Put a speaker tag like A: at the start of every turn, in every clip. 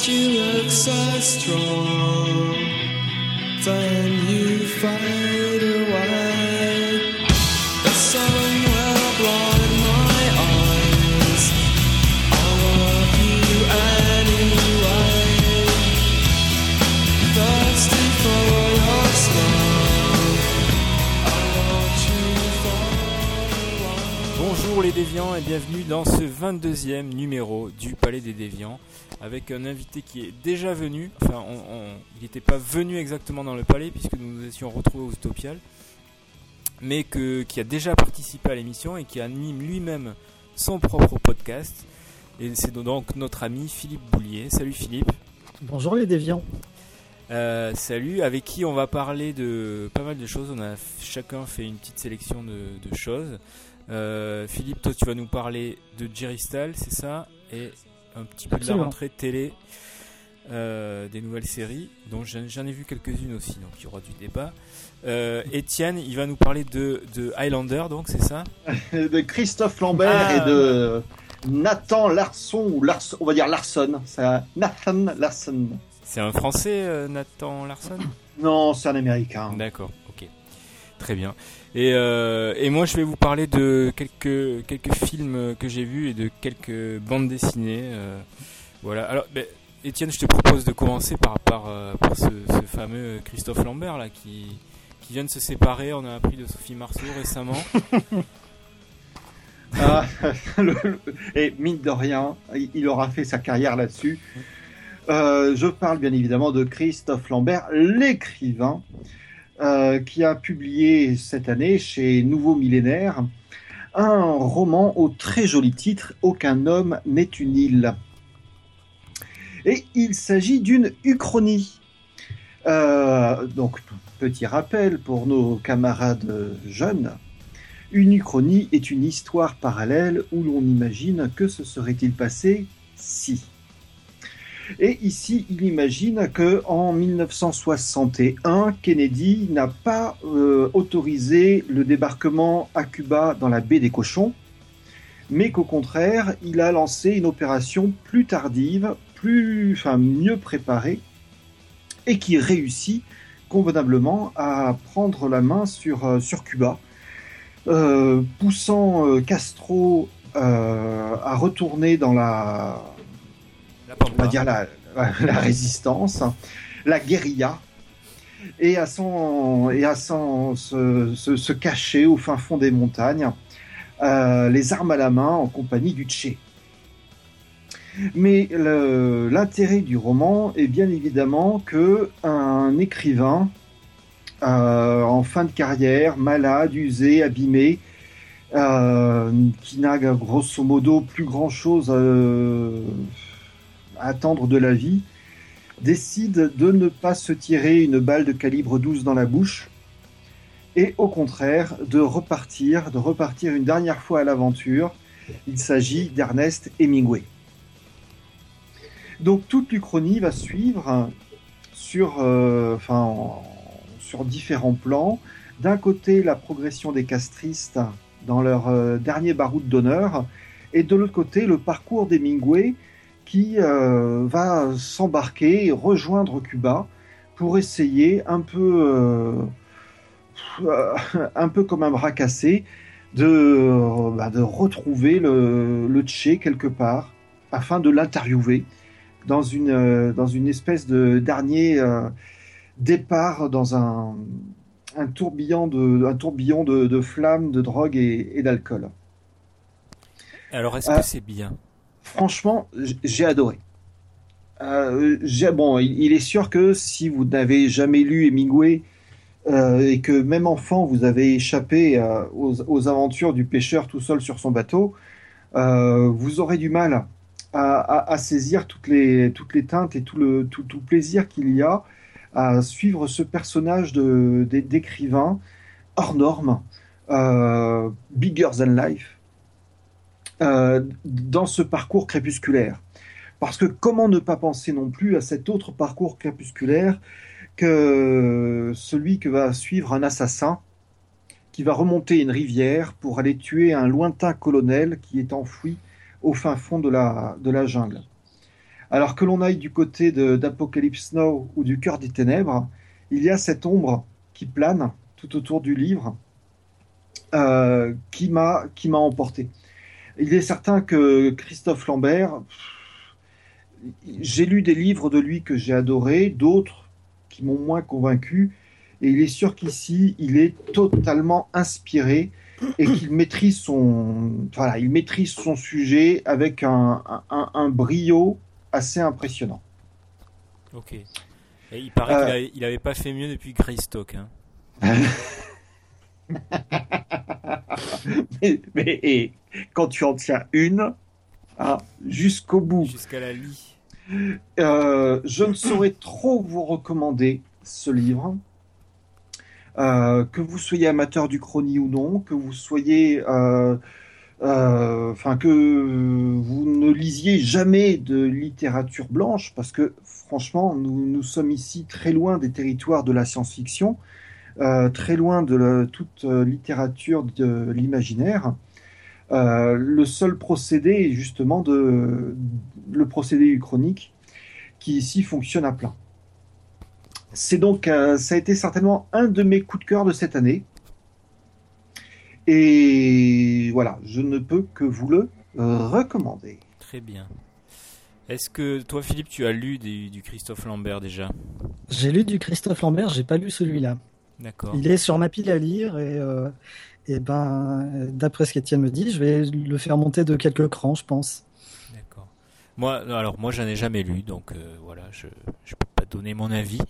A: first you look so strong, then you fade away. The sun
B: Bonjour les déviants et bienvenue dans ce 22e numéro du Palais des Déviants avec un invité qui est déjà venu, enfin on- on- il n'était pas venu exactement dans le palais puisque nous nous étions retrouvés au Utopial, mais que, qui a déjà participé à l'émission et qui anime lui-même son propre podcast. Et c'est donc notre ami Philippe Boulier. Salut Philippe.
C: Bonjour les déviants.
B: Euh, salut, avec qui on va parler de pas mal de choses. On a chacun fait une petite sélection de, de choses. Euh, Philippe, toi tu vas nous parler de Jerry Stahl, c'est ça? Et un petit peu de la rentrée télé euh, des nouvelles séries, dont j'en j'en ai vu quelques-unes aussi, donc il y aura du débat. Euh, Étienne, il va nous parler de, de Highlander, donc c'est ça?
D: De Christophe Lambert
B: Ah.
D: et de Nathan Larson ou Larson, on va dire Larson, c'est un Nathan Larson.
B: C'est un français, euh, Nathan Larson?
D: Non, c'est un américain.
B: D'accord, ok. Très bien. Et, euh, et moi, je vais vous parler de quelques, quelques films que j'ai vus et de quelques bandes dessinées. euh, voilà. Alors, ben, Étienne, je te propose de commencer par, par, euh, par ce, ce fameux Christophe Lambert là, qui, qui vient de se séparer. On a appris de Sophie Marceau récemment.
D: Ah, et mine de rien, il aura fait sa carrière là-dessus. Je parle bien évidemment de Christophe Lambert, l'écrivain, qui a publié cette année chez Nouveau Millénaire un roman au très joli titre Aucun homme n'est une île. Et il s'agit d'une uchronie. Euh, donc, petit rappel pour nos camarades jeunes. Une uchronie est une histoire parallèle où l'on imagine que se serait-il passé si? Et ici, il imagine que en 1961, Kennedy n'a pas euh, autorisé le débarquement à Cuba dans la baie des Cochons, mais qu'au contraire, il a lancé une opération plus tardive, plus, enfin, mieux préparée, et qui réussit convenablement à prendre la main sur, euh, sur Cuba euh, poussant euh, Castro euh, à retourner dans la,
B: La
D: on va dire la, la résistance, la guérilla, et à, et se, se- se cacher au fin fond des montagnes, euh, les armes à la main en compagnie du Tché. Mais l'intérêt du roman est bien évidemment que un écrivain euh, en fin de carrière, malade, usé, abîmé, euh, qui n'a grosso modo plus grand chose attendre de la vie, décide de ne pas se tirer une balle de calibre 12 dans la bouche et au contraire de repartir, de repartir une dernière fois à l'aventure. Il s'agit d'Ernest Hemingway. Donc toute l'Uchronie va suivre sur, euh, différents plans. D'un côté, la progression des castristes dans leur euh, dernier baroud d'honneur, et de l'autre côté, le parcours d'Hemingway qui euh, va s'embarquer et rejoindre Cuba pour essayer un peu, euh, un peu comme un bras cassé, de, euh, bah, de retrouver le, le Tché quelque part afin de l'interviewer dans une, dans une espèce de dernier départ dans un, un tourbillon de, un tourbillon de, de flammes, de drogue et, et d'alcool.
B: Alors, est-ce
D: Euh,
B: que c'est bien?
D: Franchement, j'ai adoré. Euh, bon, il, est sûr que si vous n'avez jamais lu Hemingway euh, et que même enfant vous avez échappé euh, aux, aventures du pêcheur tout seul sur son bateau, euh, vous aurez du mal à, saisir toutes les, teintes et tout le, plaisir qu'il y a à suivre ce personnage d'écrivain hors norme, bigger than life, euh, dans ce parcours crépusculaire. Parce que comment ne pas penser non plus à cet autre parcours crépusculaire que celui que va suivre un assassin qui va remonter une rivière pour aller tuer un lointain colonel qui est enfoui au fin fond de la, jungle. Alors que l'on aille du côté d'Apocalypse Now ou du Cœur des Ténèbres, il y a cette ombre qui plane tout autour du livre euh, qui m'a emporté. Il est certain que Christophe Lambert, j'ai lu des livres de lui que j'ai adorés, d'autres qui m'ont moins convaincu, et il est sûr qu'ici il est totalement inspiré et qu'il maîtrise son voilà, il maîtrise son sujet avec un, un, un brio assez impressionnant.
B: Ok. Et il paraît
D: Euh.
B: qu'il avait, il avait pas fait mieux depuis Greystock. Hein.
D: Mais, mais- et quand tu en tiens une, hein, jusqu'au bout.
B: Jusqu'à la lie.
D: Euh, je ne saurais trop vous recommander ce livre. Euh, que vous soyez amateur du chrony ou non, que vous soyez, euh, euh, enfin que vous ne lisiez jamais de littérature blanche, parce que franchement, nous, nous sommes ici très loin des territoires de la science-fiction, très loin de la- toute littérature de l'imaginaire. Euh, le seul procédé est justement de le procédé uchronique qui ici fonctionne à plein. C'est donc, euh, ça a été certainement un de mes coups de cœur de cette année. Et voilà, je ne peux que vous le euh, recommander.
B: Très bien. Est-ce que toi, Philippe, tu as lu du, du Christophe Lambert déjà?
C: J'ai lu du Christophe Lambert, j'ai pas lu celui-là.
B: D'accord.
C: Il est sur ma pile à lire et, euh, et ben, euh, d'après ce qu'Étienne me dit, je vais le faire monter de quelques crans, je pense.
B: D'accord. Moi, alors moi, j'en ai jamais lu, donc euh, voilà, je je peux pas donner mon avis.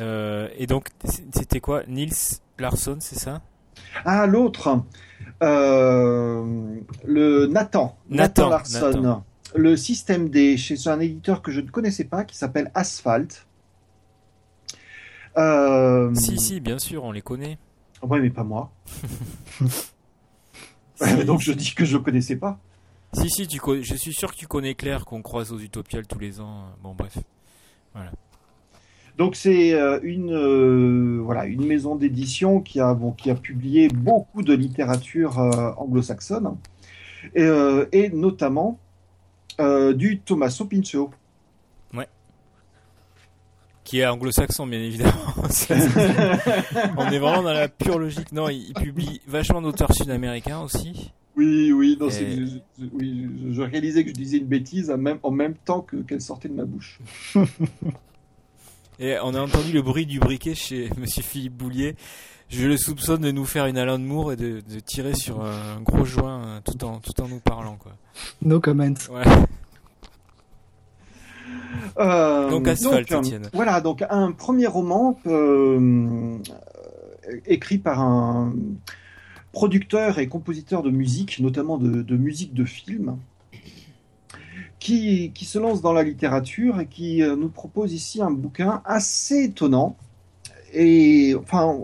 B: Euh, et donc, c'était quoi? Nils Larsson, c'est ça?
D: Ah, l'autre, euh, le Nathan,
B: Nathan,
D: Larsson,
B: Nathan.
D: le système D chez un éditeur que je ne connaissais pas qui s'appelle Asphalt. Euh,
B: Si, si, bien sûr, on les connaît.
D: Ouais, mais pas moi.
B: Si,
D: Donc je dis que je connaissais pas.
B: si, si, tu connais, je suis sûr que tu connais Claire, qu'on croise aux Utopiales tous les ans. Bon, bref.
D: Donc c'est euh, une euh, voilà une maison d'édition qui a bon qui a publié beaucoup de littérature euh, anglo-saxonne et, euh, et notamment du Tommaso Pinchot.
B: Qui est anglo-saxon, bien évidemment. On est vraiment dans la pure logique. Non, il, il publie vachement d'auteurs sud-américains aussi.
D: Oui, oui, non,
B: Et-
D: c'est- je, je- oui, je, réalisais que je disais une bêtise en même, en même temps que qu'elle sortait de ma bouche.
B: Et on a entendu le bruit du briquet chez Monsieur Philippe Boulier. Je le soupçonne de nous faire une Alan Moore et de, de tirer sur un gros joint euh, tout en, tout en nous parlant, quoi.
C: No comment.
B: Ouais.
D: Euh,
B: Donc, Asphalt,
D: euh,
B: Étienne.
D: Voilà, donc un premier roman euh, écrit par un producteur et compositeur de musique, notamment de, de musique de film, qui, qui se lance dans la littérature et qui euh, nous propose ici un bouquin assez étonnant. Et enfin,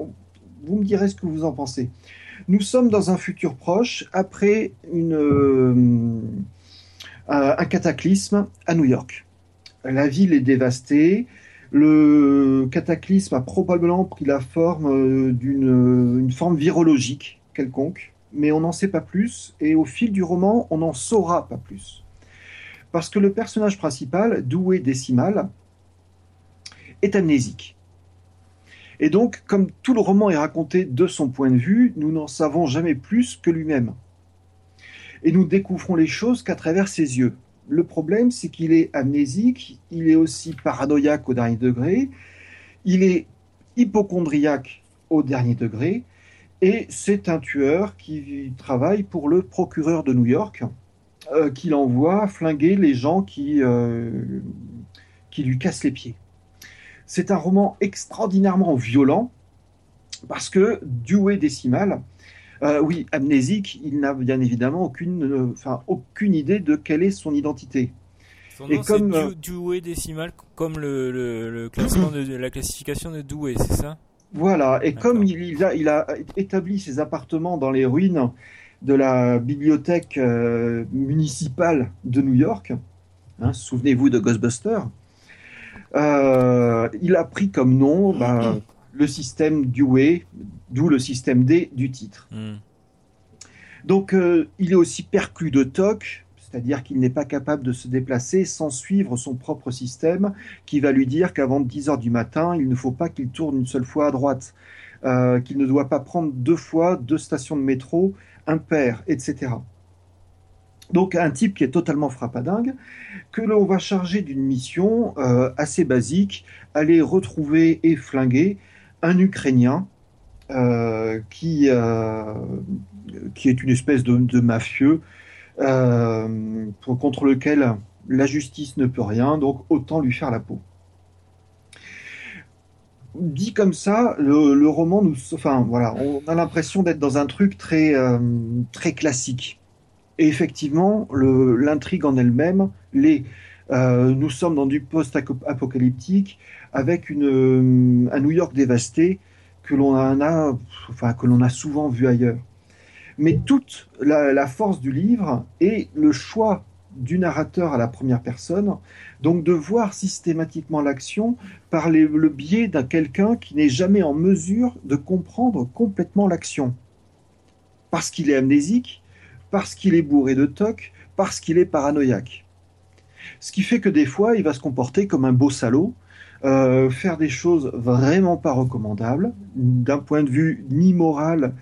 D: vous me direz ce que vous en pensez. Nous sommes dans un futur proche, après une, euh, un cataclysme à New York. La ville est dévastée. Le cataclysme a probablement pris la forme euh, d'une une forme virologique quelconque, mais on n'en sait pas plus. Et au fil du roman, on n'en saura pas plus. Parce que le personnage principal, Doué Décimal, est amnésique. Et donc, comme tout le roman est raconté de son point de vue, nous n'en savons jamais plus que lui-même. Et nous découvrons les choses qu'à travers ses yeux. Le problème, c'est qu'il est amnésique, il est aussi paranoïaque au dernier degré, il est hypochondriaque au dernier degré, et c'est un tueur qui travaille pour le procureur de New York, euh, qui l'envoie flinguer les gens qui, euh, qui lui cassent les pieds. C'est un roman extraordinairement violent, parce que Dewey Décimal, euh, oui, amnésique, il n'a bien évidemment aucune, euh, enfin, aucune idée de quelle est son identité.
B: Son
D: Et
B: nom,
D: comme,
B: c'est
D: euh,
B: Du- Dewey décimal, comme le, le, le classement de, la classification de Dewey, c'est ça?
D: Voilà, et comme il, il a, il a établi ses appartements dans les ruines de la bibliothèque euh, municipale de New York, hein, souvenez-vous de Ghostbusters, euh, il a pris comme nom ben, le système Dewey, d'où le système D du titre.
B: Hmm.
D: Donc euh, il est aussi perclus de toc, C'est-à-dire qu'il n'est pas capable de se déplacer sans suivre son propre système qui va lui dire qu'avant 10 heures du matin, il ne faut pas qu'il tourne une seule fois à droite, euh, qu'il ne doit pas prendre deux fois deux stations de métro impaires, etc. Donc un type qui est totalement frappadingue, que l'on va charger d'une mission euh, assez basique, aller retrouver et flinguer un Ukrainien euh, qui, euh, qui est une espèce de, mafieux euh, contre lequel la justice ne peut rien, donc autant lui faire la peau. Dit comme ça, le, roman nous, enfin voilà, on a l'impression d'être dans un truc très classique. Et effectivement, l'intrigue en elle-même, les, nous sommes dans du post-apocalyptique avec une, euh, un New York dévasté que l'on a, souvent vu ailleurs. Mais toute la, force du livre est le choix du narrateur à la première personne, donc de voir systématiquement l'action par le biais d'un quelqu'un qui n'est jamais en mesure de comprendre complètement l'action. Parce qu'il est amnésique, parce qu'il est bourré de toc, parce qu'il est paranoïaque. Ce qui fait que des fois, il va se comporter comme un beau salaud, euh, faire des choses vraiment pas recommandables, d'un point de vue ni moral,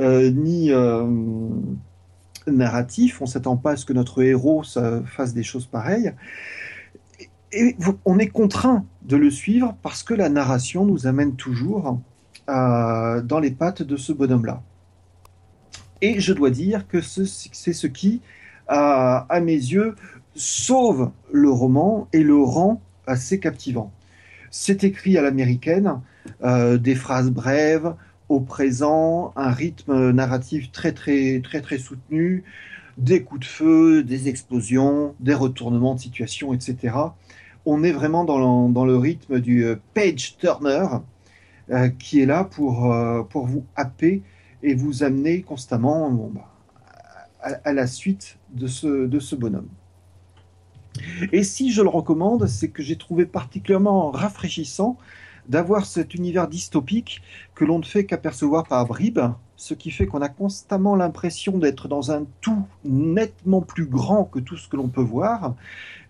D: euh, ni euh, narratif. On s'attend pas à ce que notre héros fasse des choses pareilles. Et, on est contraint de le suivre parce que la narration nous amène toujours dans les pattes de ce bonhomme-là. Et je dois dire que ce- c'est ce qui, à mes yeux, sauve le roman et le rend assez captivant. C'est écrit à l'américaine, euh, des phrases brèves, au présent, un rythme narratif très très très très soutenu, des coups de feu, des explosions, des retournements de situation, etc. On est vraiment dans le, rythme du euh, page turner euh, qui est là pour, vous happer et vous amener constamment bon, bah, à, à la suite de ce, de ce bonhomme. Et si je le recommande, c'est que j'ai trouvé particulièrement rafraîchissant d'avoir cet univers dystopique que l'on ne fait qu'apercevoir par bribes, ce qui fait qu'on a constamment l'impression d'être dans un tout nettement plus grand que tout ce que l'on peut voir,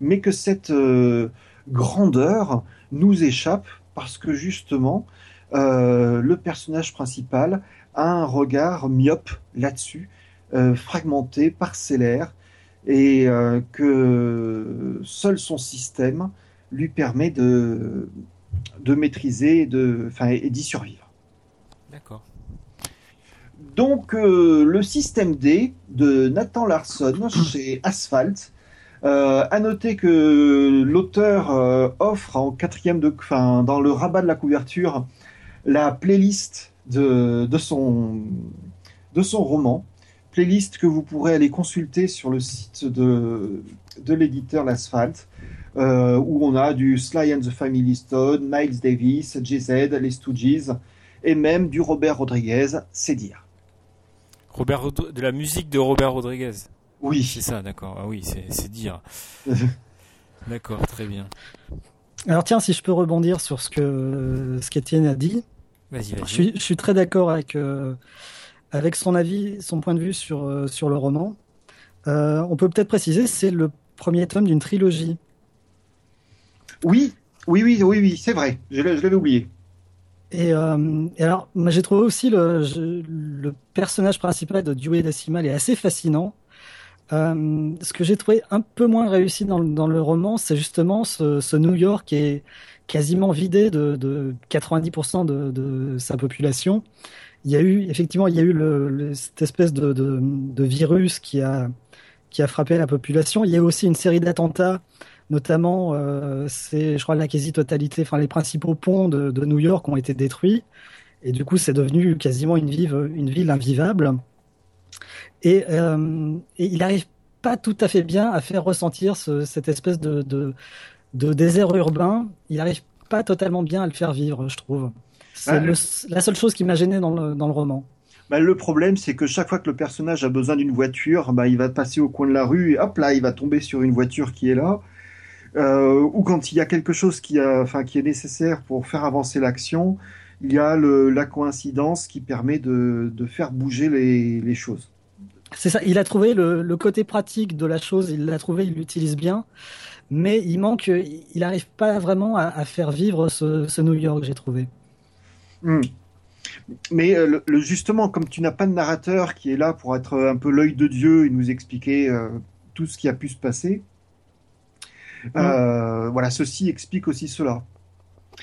D: mais que cette euh, grandeur nous échappe parce que justement, euh, le personnage principal a un regard myope là-dessus, euh, fragmenté, parcellaire, et euh, que seul son système lui permet de, de maîtriser et de, enfin, et d'y survivre.
B: D'accord.
D: Donc, euh, le système D de Nathan Larson chez Asphalt. Euh, à noter que l'auteur euh, offre en quatrième de, enfin, dans le rabat de la couverture la playlist de, de son de son roman, playlist que vous pourrez aller consulter sur le site de de l'éditeur l'Asphalt, euh, où on a du Sly and the Family Stone, Miles Davis, JZ, les Stooges, et même du Robert Rodriguez, c'est dire.
B: Robert Rod- de la musique de Robert Rodriguez.
D: Oui.
B: C'est ça, d'accord. Ah oui, c'est c'est dire. D'accord, très bien.
C: Alors tiens, si je peux rebondir sur ce que ce qu'Étienne a dit,
B: Vas-y,
C: je
B: vas-y.
C: suis, je suis très d'accord avec euh, avec son avis, son point de vue sur euh, sur le roman. Euh, on peut peut-être préciser, c'est le premier tome d'une trilogie.
D: Oui, oui, oui, oui, oui, c'est vrai. Je l'avais oublié.
C: Et, euh, et alors, j'ai trouvé aussi le, le personnage principal de Dewey Decimal est assez fascinant. Euh, ce que j'ai trouvé un peu moins réussi dans, le- dans le roman, c'est justement ce, ce New York qui est quasiment vidé de, de 90% de, de sa population. Il y a eu, effectivement, il y a eu cette espèce de, virus qui a, qui a frappé la population. Il y a eu aussi une série d'attentats Notamment, euh, c'est, je crois, la quasi-totalité, enfin, les principaux ponts de, New York ont été détruits. Et du coup, c'est devenu quasiment une, une ville invivable. Et, euh, il n'arrive pas tout à fait bien à faire ressentir ce, cette espèce de désert urbain. Il n'arrive pas totalement bien à le faire vivre, je trouve. C'est
D: Ah,
C: la seule chose qui m'a gêné dans le, dans le roman.
D: Bah, le problème, c'est que chaque fois que le personnage a besoin d'une voiture, bah, il va passer au coin de la rue et hop là, il va tomber sur une voiture qui est là. Euh, ou quand il y a quelque chose qui, a, enfin, qui est nécessaire pour faire avancer l'action, il y a le, la coïncidence qui permet de, de faire bouger les, les choses.
C: C'est ça, il a trouvé le, le côté pratique de la chose, il l'a trouvé, il l'utilise bien, mais il manque, il n'arrive pas vraiment à, à faire vivre ce, ce New York, j'ai trouvé.
D: Hmm. Mais euh, le, justement, comme tu n'as pas de narrateur qui est là pour être un peu l'œil de Dieu et nous expliquer euh, tout ce qui a pu se passer, euh, voilà, ceci explique aussi cela.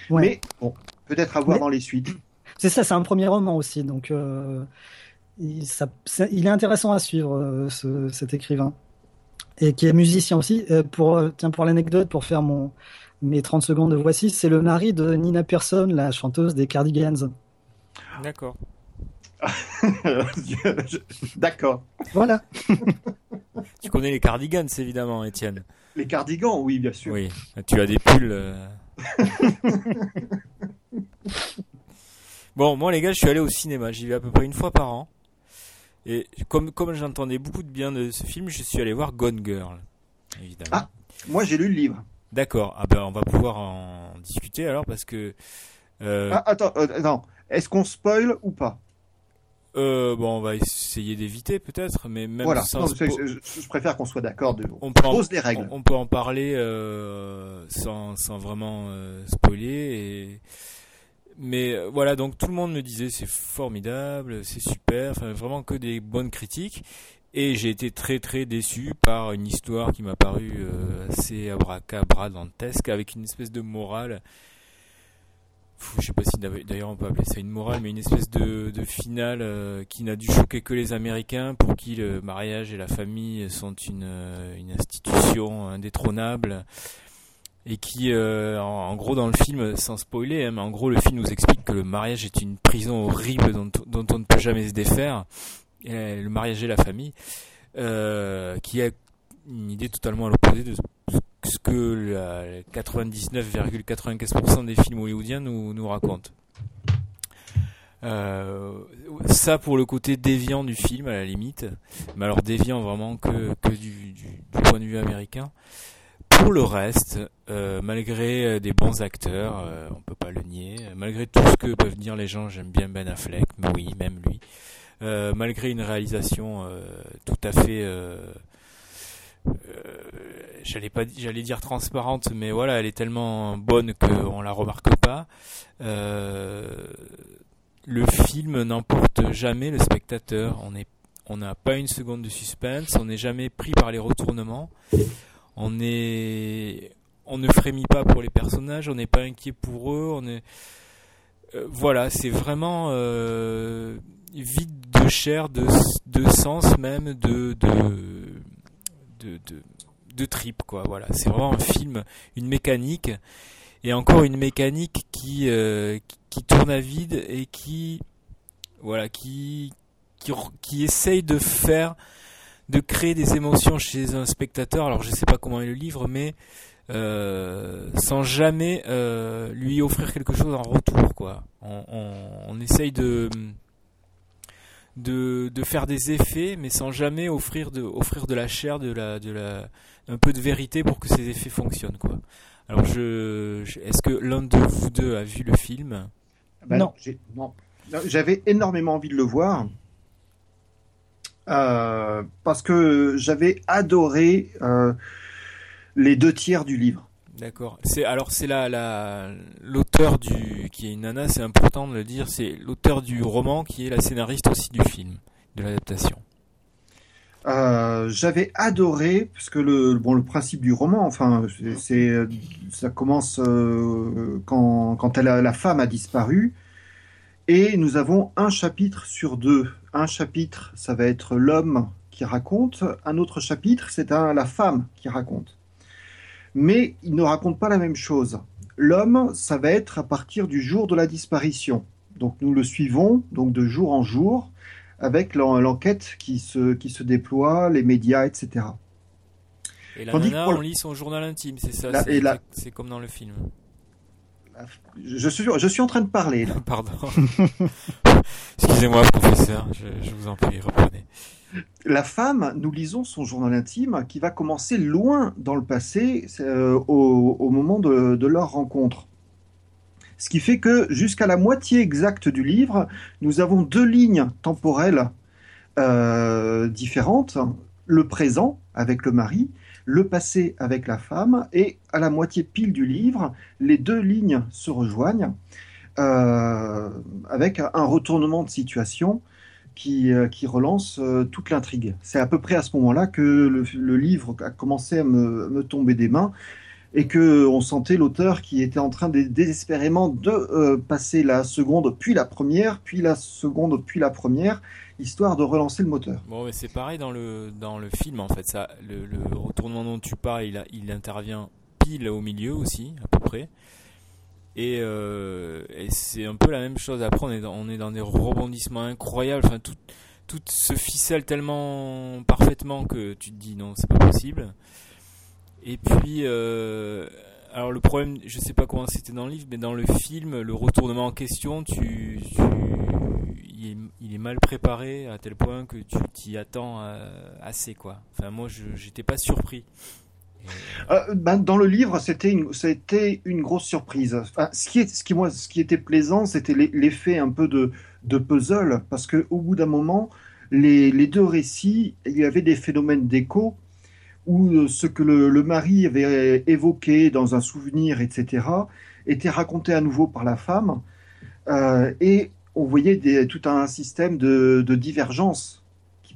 C: Ouais.
D: Mais bon, peut-être à voir
C: Mais-
D: dans les suites.
C: C'est ça, c'est un premier roman aussi, donc euh, il, ça- ça- il est intéressant à suivre euh, ce- cet écrivain et qui est musicien aussi. Euh, pour euh, tiens pour l'anecdote, pour faire mon mes 30 secondes de voici, c'est le mari de Nina Persson, la chanteuse des Cardigans.
B: D'accord.
D: D'accord.
C: Voilà.
B: Tu connais les cardigans, évidemment, Étienne.
D: Les cardigans, oui, bien sûr.
B: Oui. Tu as des pulls. euh. bon, moi, les gars, je suis allé au cinéma. J'y vais à peu près une fois par an. Et comme, comme j'entendais beaucoup de bien de ce film, je suis allé voir Gone Girl. Évidemment.
D: Ah. Moi, j'ai lu le livre.
B: D'accord. Ah ben, on va pouvoir en discuter alors parce que. euh,
D: Ah, attends, euh, non. Est-ce qu'on spoil ou pas?
B: Euh, bon, on va essayer d'éviter peut-être, mais même
D: Voilà.
B: sans
D: Non, je, je- je préfère qu'on soit d'accord. De...
B: on peut en,
D: pose les règles.
B: on, on peut en parler euh, sans, sans vraiment spoiler. Et... Mais voilà, donc tout le monde me disait c'est formidable, c'est super, enfin vraiment que des bonnes critiques. Et j'ai été très très déçu par une histoire qui m'a paru euh, assez abracabradantesque avec une espèce de morale. Pff, Je sais pas si d'ailleurs on peut appeler ça une morale, mais une espèce de, de finale euh, qui n'a dû choquer que les Américains, pour qui le mariage et la famille sont une, euh, une institution indétrônable, et qui, euh, en, en gros, dans le film, sans spoiler, hein, mais en gros, le film nous explique que le mariage est une prison horrible dont, dont on ne peut jamais se défaire, le mariage et la famille, euh, qui a une idée totalement à l'opposé de ce que la 99,95% des films hollywoodiens nous, nous racontent. Euh, ça pour le côté déviant du film à la limite, mais alors déviant vraiment que, que du, point de vue américain. Pour le reste, euh, malgré des bons acteurs, on peut pas le nier, malgré tout ce que peuvent dire les gens, j'aime bien Ben Affleck, mais oui, même lui, euh, malgré une réalisation euh, tout à fait euh, j'allais pas j'allais dire transparente mais voilà elle est tellement bonne qu'on la remarque pas. Le film n'emporte jamais le spectateur. On on n'a pas une seconde de suspense. On n'est jamais pris par les retournements. On est on ne frémit pas pour les personnages. On n'est pas inquiet pour eux. On est voilà c'est vraiment vide de chair de, de sens même de de de, de, de trip quoi voilà. C'est vraiment un film une mécanique et encore une mécanique qui euh, qui, tourne à vide et qui voilà qui qui, qui essaye de faire de créer des émotions chez un spectateur. Alors je sais pas comment est le livre mais euh, sans jamais euh, lui offrir quelque chose en retour quoi. On essaye de de, de faire des effets, mais sans jamais offrir de, offrir de la chair, de la, de la, un peu de vérité pour que ces effets fonctionnent, quoi. Alors, je, je- est-ce que l'un de vous deux a vu le film?
D: Ben
C: Non.
D: j'ai- non. Non, J'avais énormément envie de le voir. euh, parce que j'avais adoré euh, les deux tiers du livre.
B: D'accord. C'est alors c'est la la l'auteur du qui est une nana, c'est important de le dire. C'est l'auteur du roman qui est la scénariste aussi du film, de l'adaptation.
D: Euh, j'avais adoré parce que le bon le principe du roman, enfin c'est- ça commence euh, quand quand la femme a disparu et nous avons un chapitre sur deux. Un chapitre, ça va être l'homme qui raconte. Un autre chapitre, c'est la femme qui raconte. Mais il ne raconte pas la même chose. L'homme, ça va être à partir du jour de la disparition. Donc nous le suivons donc de jour en jour avec l'en- l'enquête qui se, qui se déploie, les médias, etc.
B: Et la
D: Tandis
B: nana, on lit son journal intime, c'est ça. C'est,
D: la-
B: comme dans le film.
D: Je suis, je suis en train de parler. là.
B: Pardon. Excusez-moi, professeur. Je, je vous en prie, reprenez.
D: La femme, nous lisons son journal intime qui va commencer loin dans le passé, euh, au, moment de, de leur rencontre. Ce qui fait que jusqu'à la moitié exacte du livre, nous avons deux lignes temporelles euh, différentes, le présent avec le mari, le passé avec la femme, et à la moitié pile du livre, les deux lignes se rejoignent euh, avec un retournement de situation qui, euh, qui relance euh, toute l'intrigue. C'est à peu près à ce moment-là que le, livre a commencé à me, tomber des mains et que on sentait l'auteur qui était en train désespérément de euh, passer la seconde, puis la première, puis la seconde, puis la première, histoire de relancer le moteur.
B: Bon, mais c'est pareil dans le, dans le film en fait. Ça, le, retournement dont tu parles, il intervient pile au milieu aussi, à peu près. Et, euh, et c'est un peu la même chose. Après, on est dans, on est dans des rebondissements incroyables. Enfin, tout, se ficelle tellement parfaitement que tu te dis non, c'est pas possible. Et puis, euh, alors le problème, je sais pas comment c'était dans le livre, mais dans le film, le retournement en question, tu, il, est, mal préparé à tel point que tu t'y attends euh, assez. Enfin, moi, j'étais pas surpris.
D: Euh, ben, dans le livre, c'était une, grosse surprise. Ce qui était plaisant, c'était l'e- l'effet un peu de, puzzle, parce que au bout d'un moment, les, deux récits, il y avait des phénomènes d'écho où euh, ce que le, mari avait évoqué dans un souvenir, etc., était raconté à nouveau par la femme, euh, et on voyait tout un système de, de divergence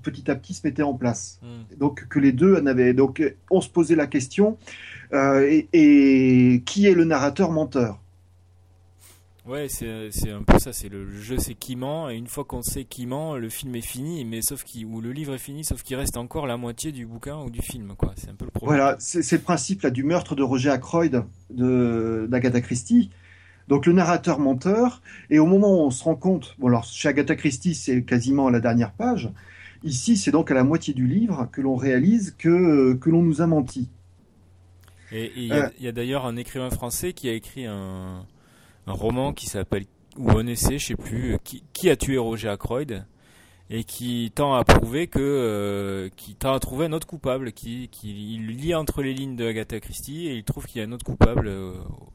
D: petit à petit se mettait en place
B: Hmm.
D: donc que les deux en avaient. Donc on se posait la question euh, et, et qui est le narrateur menteur?
B: Ouais, c'est c'est un peu ça, c'est le jeu, c'est qui ment, et une fois qu'on sait qui ment, le film est fini, mais sauf qu'il, ou le livre est fini, sauf qu'il reste encore la moitié du bouquin ou du film, quoi. C'est un peu le problème.
D: Voilà, c'est le principe là du meurtre de Roger Ackroyd de d'Agatha Christie. Donc le narrateur menteur et au moment où on se rend compte, bon alors chez Agatha Christie c'est quasiment la dernière page. Ici c'est donc à la moitié du livre que l'on réalise que que l'on nous a menti.
B: Et et il y a,
D: Euh.
B: il y a d'ailleurs un écrivain français qui a écrit un, un roman qui s'appelle, ou un essai, je sais plus, euh, qui, qui a tué Roger Ackroyd, et qui tend à prouver que, euh, qui tend à trouver un autre coupable, qui, qui il lit entre les lignes de Agatha Christie, et il trouve qu'il y a un autre coupable euh, au-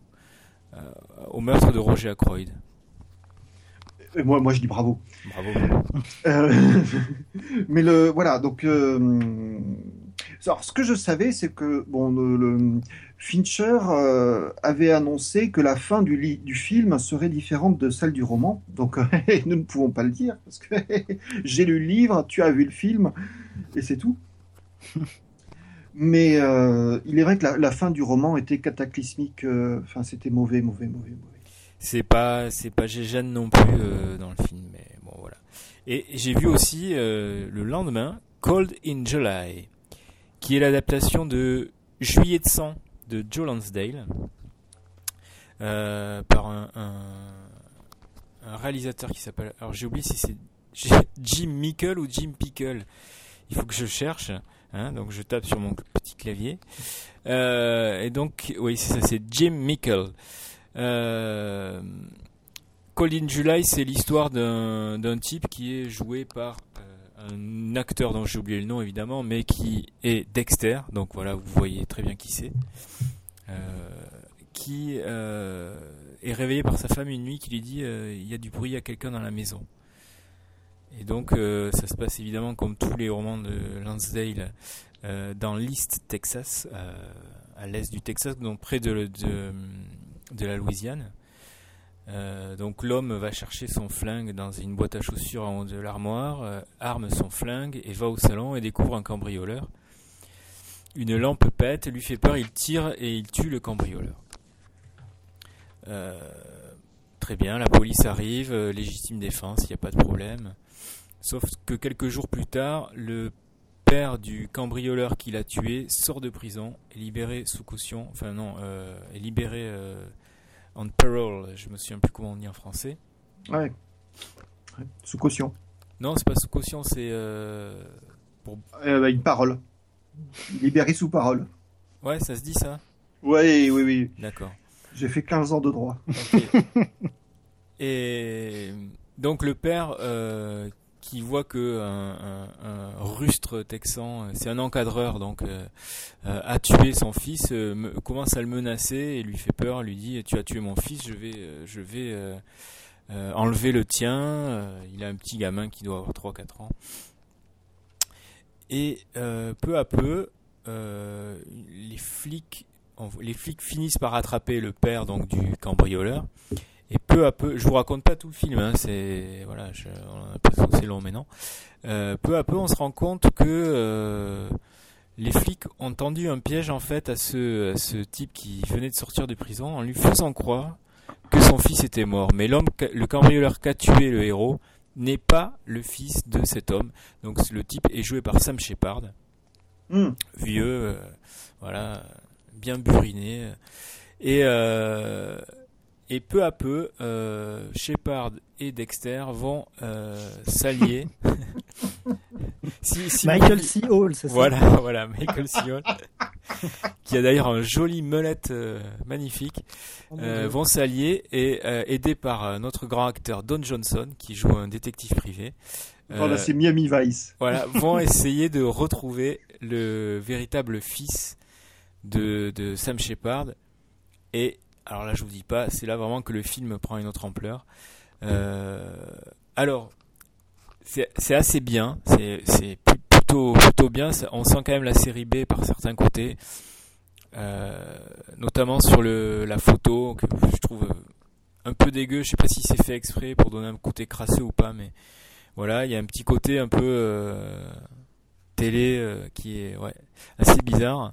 B: euh, au meurtre de Roger Ackroyd.
D: Et moi moi je dis bravo.
B: Bravo.
D: Euh, mais le voilà donc euh, alors ce que je savais c'est que bon le, le- Fincher euh, avait annoncé que la fin du, du film serait différente de celle du roman donc nous ne pouvons pas le dire parce que j'ai lu le livre tu as vu le film et c'est tout mais il est vrai que la, la fin du roman était cataclysmique enfin c'était mauvais mauvais mauvais mauvais
B: C'est pas, c'est pas Gégène non plus euh, dans le film, mais bon voilà. Et j'ai vu aussi euh, le lendemain Cold in July, qui est l'adaptation de Juillet de sang de Joe Lansdale euh, par un, un, un réalisateur qui s'appelle. Alors j'ai oublié si c'est Jim Mickle ou Jim Pickle. Il faut que je cherche. Hein, donc je tape sur mon petit clavier. Euh, et donc, oui, c'est ça, c'est Jim Mickle. Euh, Cold in July, c'est l'histoire d'un type qui est joué par euh, un acteur dont j'ai oublié le nom évidemment, mais qui est Dexter. Donc voilà, vous voyez très bien qui c'est. Euh, qui est réveillé par sa femme une nuit qui lui dit il y a du bruit, il y a quelqu'un dans la maison. Et donc ça se passe évidemment comme tous les romans de Lansdale dans l'East Texas, à l'est du Texas, donc près de, de, de la Louisiane. Euh, donc l'homme va chercher son flingue dans une boîte à chaussures en haut de l'armoire, euh, arme son flingue et va au salon et découvre un cambrioleur. Une lampe pète, lui fait peur, il tire et il tue le cambrioleur. Euh, très bien, la police arrive, légitime défense, il n'y a pas de problème. Sauf que quelques jours plus tard, le père du cambrioleur qui l'a tué sort de prison, est libéré sous caution, enfin non, est libéré on parole, je me souviens plus comment on dit en français.
D: ouais, Ouais, sous caution
B: Non, c'est pas sous caution, c'est euh,
D: Euh, bah, une parole libéré sous parole
B: ouais, ça se dit ça?
D: oui oui oui
B: D'accord.
D: J'ai fait 15 ans de droit.
B: Et donc le père euh, qui voit que un, un- rustre texan, euh, c'est un encadreur, donc euh, euh, a tué son fils, euh, me- commence à le menacer et lui fait peur, lui dit tu as tué mon fils, je vais, euh, je vais euh, euh, enlever le tien. Euh, il a un petit gamin qui doit avoir 3-4 ans. Et euh, peu à peu, euh, les flics, les flics finissent par attraper le père donc du cambrioleur. Et peu à peu, je vous raconte pas tout le film, hein, c'est voilà, je, on a c'est long, mais non. Euh, peu à peu, on se rend compte que euh, les flics ont tendu un piège en fait à ce, à ce type qui venait de sortir de prison en lui faisant croire que son fils était mort. Mais l'homme, le cambrioleur qu'a tué le héros n'est pas le fils de cet homme. Donc le type est joué par Sam Shepard
D: Hmm.
B: vieux, euh, voilà, bien buriné. Et, euh, et peu à peu, euh, Shepard et Dexter vont euh, s'allier. si, si vous-
C: Michael C. Hall, c'est ça?
B: Voilà, voilà, Michael C. Hall, qui a d'ailleurs un joli melette euh, magnifique,
C: Oh
B: euh, vont s'allier et euh, aidés par euh, notre grand acteur Don Johnson, qui joue un détective privé.
D: Voilà, c'est Miami Vice.
B: voilà, vont essayer de retrouver le véritable fils de, de Sam Shepard. Et alors là, je vous dis pas, c'est là vraiment que le film prend une autre ampleur. Euh, alors, c'est assez bien, c'est c'est pl- plutôt bien. On sent quand même la série B par certains côtés, Euh, notamment sur la photo que je trouve un peu dégueu. Je sais pas si c'est fait exprès pour donner un côté crasseux ou pas, mais voilà, il y a un petit côté un peu euh, télé qui est assez bizarre,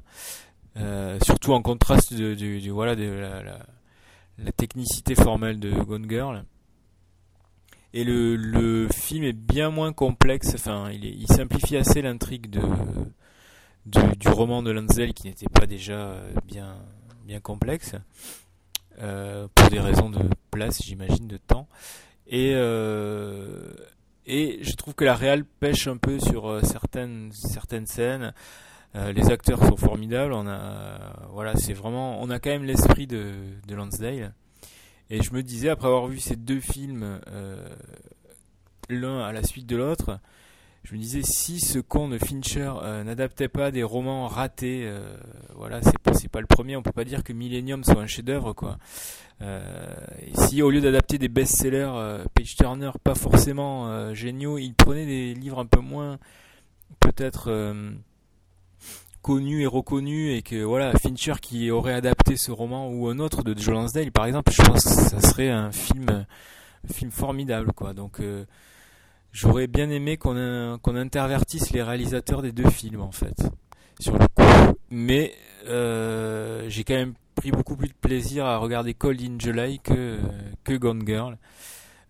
B: Euh, surtout en contraste de, du, voilà de la, technicité formelle de Gone Girl. Et le, le film est bien moins complexe, enfin il, simplifie assez l'intrigue de, du, roman de Lansdale qui n'était pas déjà euh, bien, bien complexe, euh, pour des raisons de place j'imagine, de temps. Et, et je trouve que la réal pêche un peu sur certaines, certaines scènes. Euh, les acteurs sont formidables. On a, voilà, c'est vraiment, on a quand même l'esprit de, de Lansdale. Et je me disais, après avoir vu ces deux films, euh, l'un à la suite de l'autre, je me disais, si ce con de Fincher euh, n'adaptait pas des romans ratés, voilà, c'est pas, le premier, on peut pas dire que Millennium soit un chef-d'œuvre, quoi. Et si au lieu d'adapter des best-sellers, Page Turner, pas forcément géniaux, il prenait des livres un peu moins, peut-être connus et reconnus, et que voilà, Fincher qui aurait adapté ce roman ou un autre de Joe Lansdale, par exemple, je pense que ça serait un film, film formidable, quoi. Donc euh, J'aurais bien aimé qu'on qu'on intervertisse les réalisateurs des deux films en fait, sur le coup. Mais euh, j'ai quand même pris beaucoup plus de plaisir à regarder Cold in July que, que Gone Girl.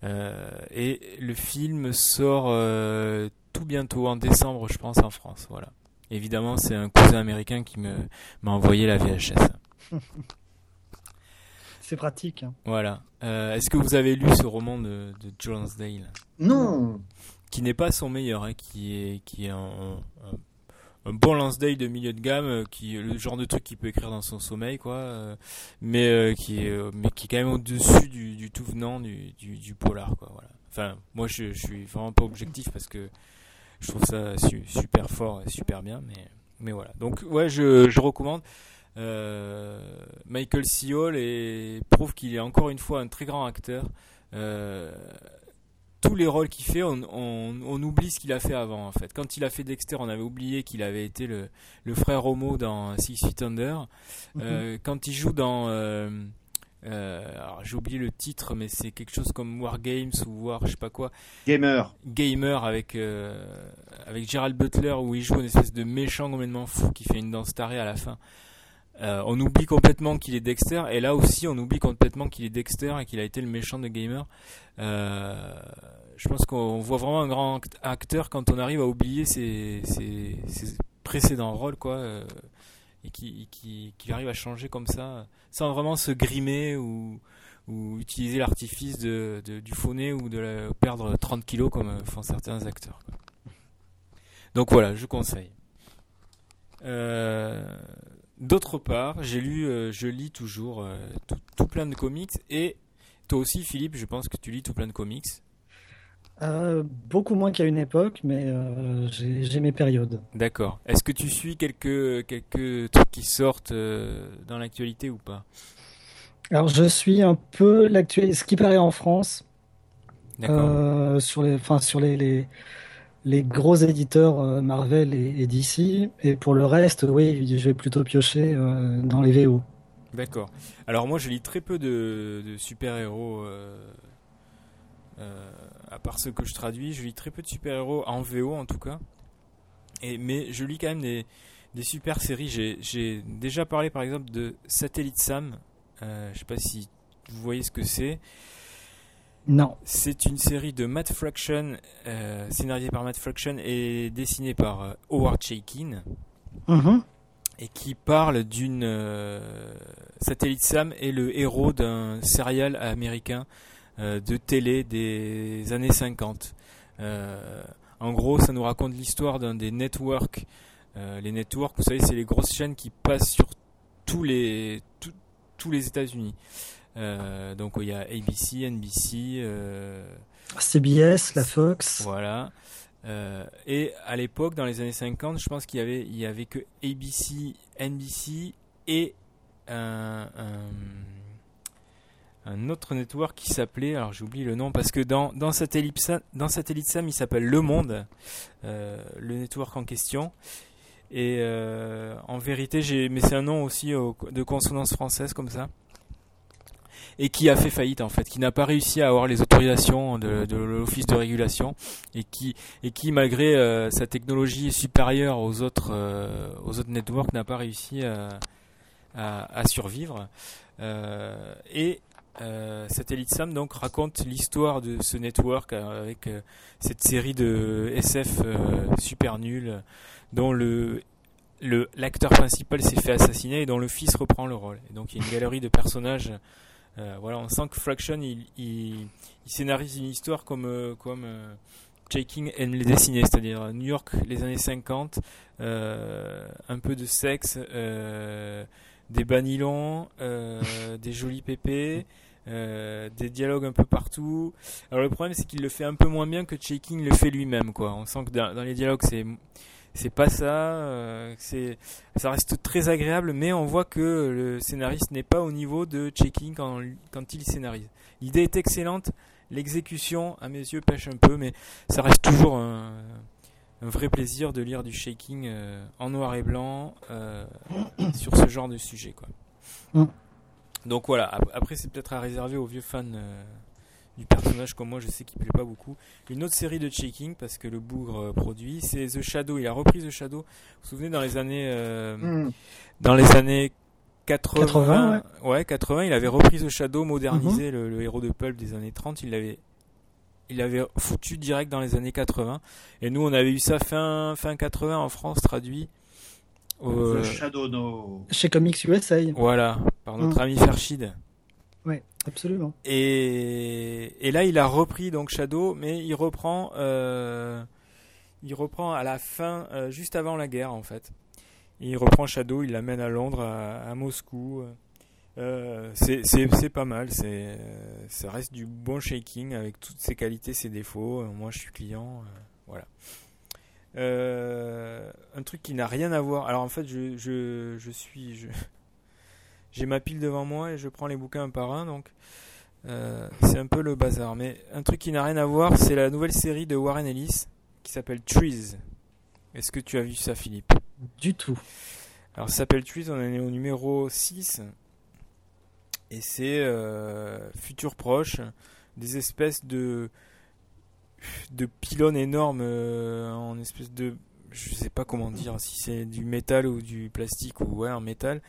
B: Euh, et le film sort tout bientôt en décembre, je pense, en France. Voilà. Évidemment, c'est un cousin américain qui me m'a envoyé la VHS.
C: C'est pratique. hein.
B: Voilà. Euh, Est-ce que vous avez lu ce roman de, de Joe Lansdale
D: Non.
B: qui n'est pas son meilleur, hein, qui est qui est un, un, un bon Lansdale de milieu de gamme, euh, qui est le genre de truc qu'il peut écrire dans son sommeil, quoi, euh, mais euh, qui est mais qui est quand même au dessus du, du tout venant du, du, du polar, quoi. Voilà. Enfin, moi je, je suis vraiment pas objectif parce que je trouve ça su- super fort et super bien, mais mais voilà. Donc ouais, je, je recommande. Euh, Michael C. Hall et prouve qu'il est encore une fois un très grand acteur. Euh, tous les rôles qu'il fait, on, on, on oublie ce qu'il a fait avant en fait. Quand il a fait Dexter, on avait oublié qu'il avait été le, le frère Homo dans Six Feet Under. Euh, quand il joue dans, euh, alors j'ai oublié le titre, mais c'est quelque chose comme War Games ou War je sais pas quoi,
D: Gamer.
B: Gamer avec euh, avec Gerald Butler où il joue une espèce de méchant complètement fou qui fait une danse tarée à la fin. Euh, on oublie complètement qu'il est Dexter et là aussi on oublie complètement qu'il est Dexter et qu'il a été le méchant de Gamer. Euh, je pense qu'on voit vraiment un grand act- acteur quand on arrive à oublier ses, ses- ses précédents rôles quoi euh, et qui, qui, qui arrive à changer comme ça sans vraiment se grimer ou, utiliser l'artifice du faux nez ou de perdre 30 kilos comme euh, font certains acteurs. Donc voilà, je conseille. Euh, D'autre part, j'ai lu, euh, je lis toujours tout plein de comics et toi aussi, Philippe, je pense que tu lis tout plein de comics.
C: Euh, beaucoup moins qu'à une époque, mais euh, j'ai mes périodes.
B: D'accord. Est-ce que tu suis quelques quelques trucs qui sortent euh, dans l'actualité ou pas?
C: Alors je suis un peu l'actualité, ce qui paraît en France, sur les, enfin sur les, les les gros éditeurs Marvel et, et DC. Et pour le reste, oui, je vais plutôt piocher dans les VO.
B: D'accord. Alors moi je lis très peu de, de super-héros, euh, à part ceux que je traduis, je lis très peu de super-héros en VO en tout cas. Et, mais je lis quand même des, des super séries. J'ai- déjà parlé par exemple de Satellite Sam. Euh, je sais pas si vous voyez ce que c'est.
C: Non.
B: C'est une série de Matt Fraction, euh, scénarisée par Matt Fraction et dessinée par euh, Howard Chaykin
C: Mhm.
B: et qui parle d'une euh, satellite Sam est le héros d'un serial américain euh, de télé des années 50. Euh, en gros, ça nous raconte l'histoire d'un des networks. Euh, les networks, vous savez, c'est les grosses chaînes qui passent sur tous les tous- tous les États-Unis. Euh, donc il y a ABC, NBC, euh,
C: CBS, la Fox.
B: voilà. Euh, et à l'époque, dans les années 50, je pense qu'il y avait, il y avait que ABC, NBC et un, un, un autre network qui s'appelait, alors j'oublie le nom parce que dans, dans Satellite Sam, dans Satellite Sam, il s'appelle Le Monde, euh, le network en question. Et euh, en vérité, j'ai, mais c'est un nom aussi au- de consonance française comme ça. Et qui a fait faillite en fait, qui n'a pas réussi à avoir les autorisations de, l'office de régulation et qui et qui malgré euh, sa technologie supérieure aux autres euh, aux autres networks n'a pas réussi à, à, survivre. Euh, et euh, Satellite Sam donc raconte l'histoire de ce network euh, avec euh, cette série de SF super nulle dont le l'acteur principal s'est fait assassiner et dont le fils reprend le rôle. Et donc il y a une galerie de personnages. voilà, on sent que Fraction il, scénarise une histoire comme comme King aime les dessiner, c'est-à-dire New York les années 50, euh, un peu de sexe, des banilons, des jolis pépés, euh, des dialogues un peu partout. Alors le problème c'est qu'il le fait un peu moins bien que King le fait lui-même quoi. On sent que dans, dans les dialogues c'est c'est pas ça, euh, c'est ça reste très agréable, mais on voit que le scénariste n'est pas au niveau de King quand quand il scénarise. L'idée est excellente, l'exécution à mes yeux pêche un peu, mais ça reste toujours un, un vrai plaisir de lire du shaking euh, en noir et blanc euh, sur ce genre de sujet quoi.
C: Mm.
B: Donc voilà, ap- après c'est peut-être à réserver aux vieux fans euh, du personnage comme moi, je sais qu'il plaît pas beaucoup. Une autre série de shaking parce que le bougre euh, produit, c'est The Shadow, il a repris The Shadow. Vous vous souvenez dans les années euh,
D: Hmm.
B: dans les années 80,
C: 80,
B: ouais. 80, il avait repris The Shadow, modernisé le, le héros de pulp des années 30, il l'avait il l'avait foutu direct dans les années 80 et nous on avait eu ça fin fin 80 en France traduit au-
D: The Shadow No.
C: Chez Comics USA.
B: voilà par notre
C: Mm.
B: ami Ferchid
C: Absolument.
B: et, et là il a repris donc Shadow mais il reprend euh, il reprend à la fin euh, juste avant la guerre en fait il reprend Shadow il l'amène à Londres à, à Moscou euh, c'est c'est- c'est pas mal c'est euh, ça reste du bon shaking avec toutes ses qualités ses défauts Euh, moi je suis client euh, voilà Euh, un truc qui n'a rien à voir alors en fait je, je, je suis je- j'ai ma pile devant moi et je prends les bouquins un par un donc euh, c'est un peu le bazar. Mais un truc qui n'a rien à voir, c'est la nouvelle série de Warren Ellis qui s'appelle Trees. Est-ce que tu as vu ça, Philippe?
C: Du tout.
B: Alors, ça s'appelle Trees, on est au numéro 6. Et c'est euh, futur proche, des espèces de, de pylônes énormes euh, en espèce de. Je sais pas comment dire, si c'est du métal ou du plastique ou ouais, en métal,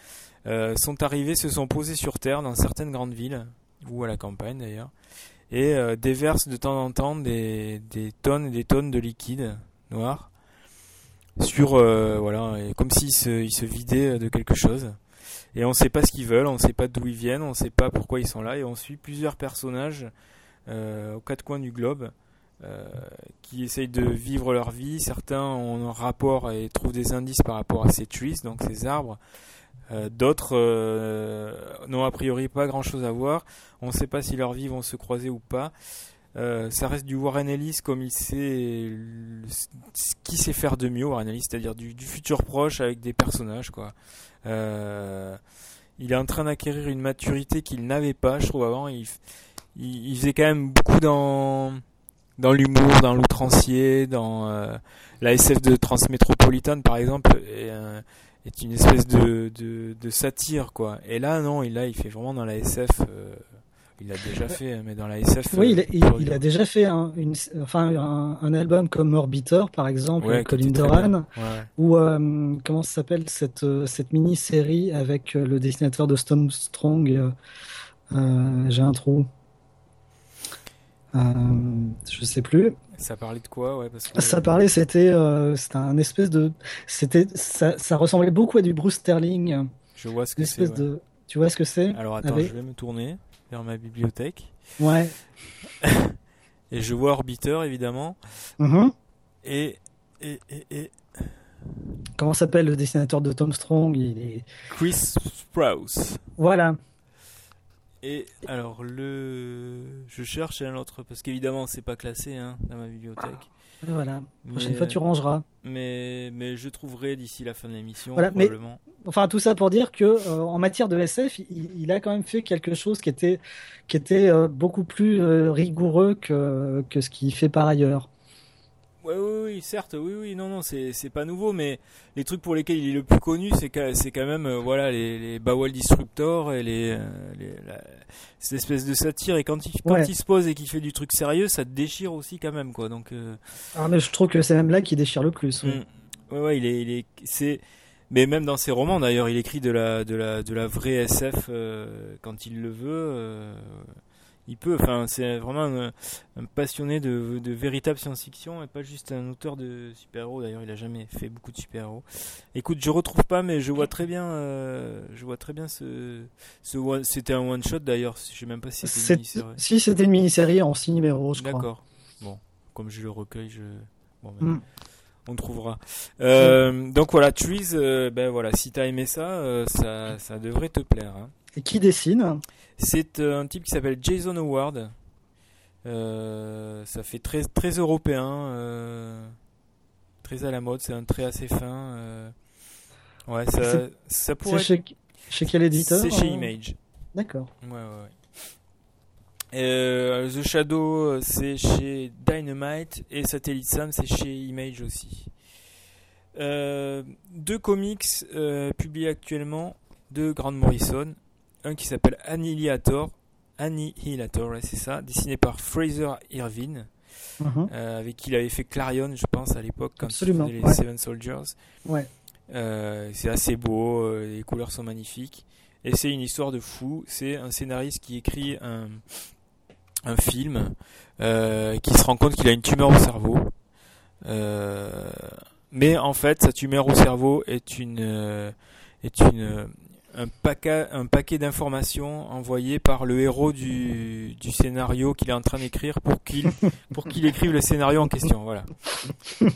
B: euh, sont arrivés, se sont posés sur Terre dans certaines grandes villes, ou à la campagne d'ailleurs, et euh, déversent de temps en temps des, des tonnes et des tonnes de liquide noir sur voilà comme s'ils se, ils se vidaient de quelque chose et on sait pas ce qu'ils veulent on sait pas d'où ils viennent on sait pas pourquoi ils sont là et on suit plusieurs personnages aux quatre coins du globe euh, qui essayent de vivre leur vie. Certains ont un rapport et trouvent des indices par rapport à ces trees donc ces arbres. Euh, d'autres euh, n'ont a priori pas grand chose à voir. On sait pas si leurs vies vont se croiser ou pas. Ça reste du Warren Ellis comme il sait ce qu'il sait faire de mieux Warren Ellis, c'est-à-dire du, futur proche avec des personnages il est en train d'acquérir une maturité qu'il n'avait pas, je trouve avant. Il faisait quand même beaucoup dans dans l'humour, dans l'outrancier, dans euh, la SF de Transmétropolitane par exemple, est, est une espèce de, de, de satire quoi. Et là non, il là il fait vraiment dans la SF. euh, il l'a déjà fait, mais dans la SF.
C: Oui, il,
B: euh,
C: a- il- il a déjà fait un, une, enfin, un, un album comme Orbiter, par exemple,
B: Ouais,
C: Colin Doran.
B: Ouais.
C: ou euh, comment ça s'appelle cette, euh, cette mini-série avec euh, le dessinateur de Stone Strong. euh, euh, J'ai un trou. Euh, je sais plus.
B: Ça parlait de quoi, ouais, parce que
C: Ça parlait, c'était euh, c'était un espèce de, ça, ça ressemblait beaucoup à du Bruce Sterling,
B: je vois ce que c'est. ouais.
C: de, tu vois ce que c'est?
B: Alors attends,
C: avec-
B: je vais me tourner vers ma bibliothèque
C: Ouais.
B: et je vois Orbiter évidemment
C: Mhm.
B: et et et, et
C: Comment s'appelle le dessinateur de Tom Strong? Il est,
B: Chris Sprouse.
C: voilà.
B: Et alors le, je cherche un autre parce qu'évidemment c'est pas classé hein, dans ma bibliothèque.
C: Voilà. La prochaine
B: Mais,
C: fois, tu rangeras.
B: mais mais je trouverai d'ici la fin de l'émission
C: Voilà, mais-
B: probablement.
C: Enfin, tout ça pour dire que euh, en matière de SF, il, il a quand même fait quelque chose qui était qui était euh, beaucoup plus euh, rigoureux que que ce qu'il fait par ailleurs.
B: Oui, oui, certes, oui, oui, non, non, c'est pas nouveau, mais les trucs pour lesquels il est le plus connu, c'est quand, même, euh, voilà, les, les Bowel Disruptor et les, euh, les la- cette espèce de satire. Et quand il, quand
C: Ouais.
B: il se pose et qu'il fait du truc sérieux, ça te déchire aussi quand même, quoi. Donc, euh,
C: Ah, mais je trouve que c'est même là qui déchire le plus. oui.
B: mm. ouais, ouais, il est, il est, c'est, mais même dans ses romans, d'ailleurs, il écrit de la, de la, de la vraie SF quand il le veut. Il peut, enfin, c'est vraiment un, un passionné de, de véritable science-fiction et pas juste un auteur de super-héros. D'ailleurs, il a jamais fait beaucoup de super-héros. Écoute, je retrouve pas, mais je vois très bien, euh, je vois très bien ce, c'était un one-shot d'ailleurs. Je sais même pas si c'était une mini-série.
C: Si c'était une mini-série en six numéros, je crois.
B: D'accord. Bon, comme je le recueille, je, bon, ben,
C: Mm.
B: on trouvera. Euh, donc voilà, Trees, euh, ben voilà, si t'as aimé ça, euh, ça, ça devrait te plaire. hein.
C: Et qui dessine
B: C'est euh, un type qui s'appelle Jason Howard. Euh, ça fait très, très européen, euh, très à la mode. C'est un trait assez fin. euh. Ouais, ça, pourrait.
C: C'est chez, chez quel éditeur
B: C'est chez Image.
C: D'accord.
B: Ouais, ouais, ouais. The Shadow, c'est chez Dynamite et Satellite Sam, c'est chez Image aussi. Deux comics publiés actuellement de Grant Morrison. Un qui s'appelle Annihilator. Annihilator, ouais, c'est ça, dessiné par Fraser Irvine,
C: Mhm.
B: euh, avec qui il avait fait Clarion, je pense, à l'époque, quand
C: Absolument,
B: il faisait les
C: ouais.
B: Seven Soldiers.
C: Ouais.
B: Euh, c'est assez beau, euh, les couleurs sont magnifiques. Et c'est une histoire de fou. C'est un scénariste qui écrit un, un film, qui se rend compte qu'il a une tumeur au cerveau. Mais en fait, sa tumeur au cerveau est une, est une, un paquet, un paquet d'informations envoyées par le héros du, du scénario qu'il est en train d'écrire pour qu'il, pour qu'il écrive le scénario en question. Voilà.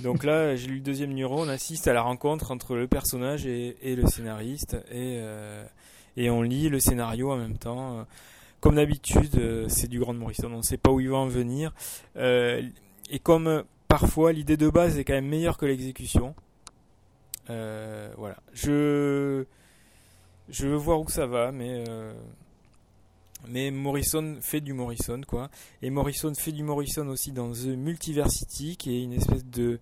B: Donc là, j'ai lu le deuxième numéro. On assiste à la rencontre entre le personnage et, et le scénariste, et, euh, et on lit le scénario en même temps. Comme d'habitude, euh, c'est du Grand Morrison. On ne sait pas où il va en venir. Euh, et comme parfois l'idée de base est quand même meilleure que l'exécution. Euh, voilà. Je je veux voir où ça va, mais euh, mais Morrison fait du Morrison quoi. Et Morrison fait du Morrison aussi dans The Multiversity, qui est une espèce de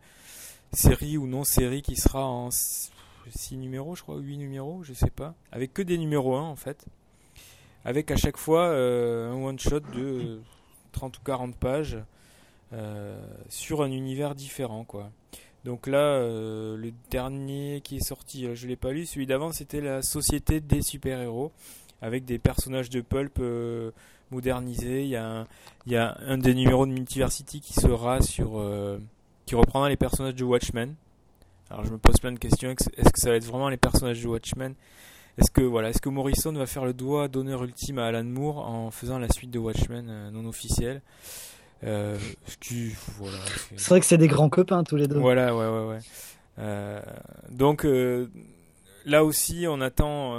B: série ou non série qui sera en 6 numéros, je crois, 8 numéros, je sais pas, avec que des numéros 1 en fait. Avec à chaque fois euh, un one shot de 30 ou 40 pages euh, sur un univers différent quoi. Donc là, euh, le dernier qui est sorti, euh, je l'ai pas lu, celui d'avant c'était la Société des super-héros, avec des personnages de pulp euh, modernisés. Il y, a un, il y a un des numéros de Multiversity qui sera sur, qui reprendra les personnages de Watchmen. Alors je me pose plein de questions. Est-ce que ça va être vraiment les personnages de Watchmen? Est-ce que voilà, est-ce que Morrison va faire le doigt d'honneur ultime à Alan Moore en faisant la suite de Watchmen non officielle? Euh, voilà, c'est-
C: vrai que c'est des grands copains tous les deux.
B: voilà, ouais, ouais, ouais. Euh, donc euh, là aussi, on attend,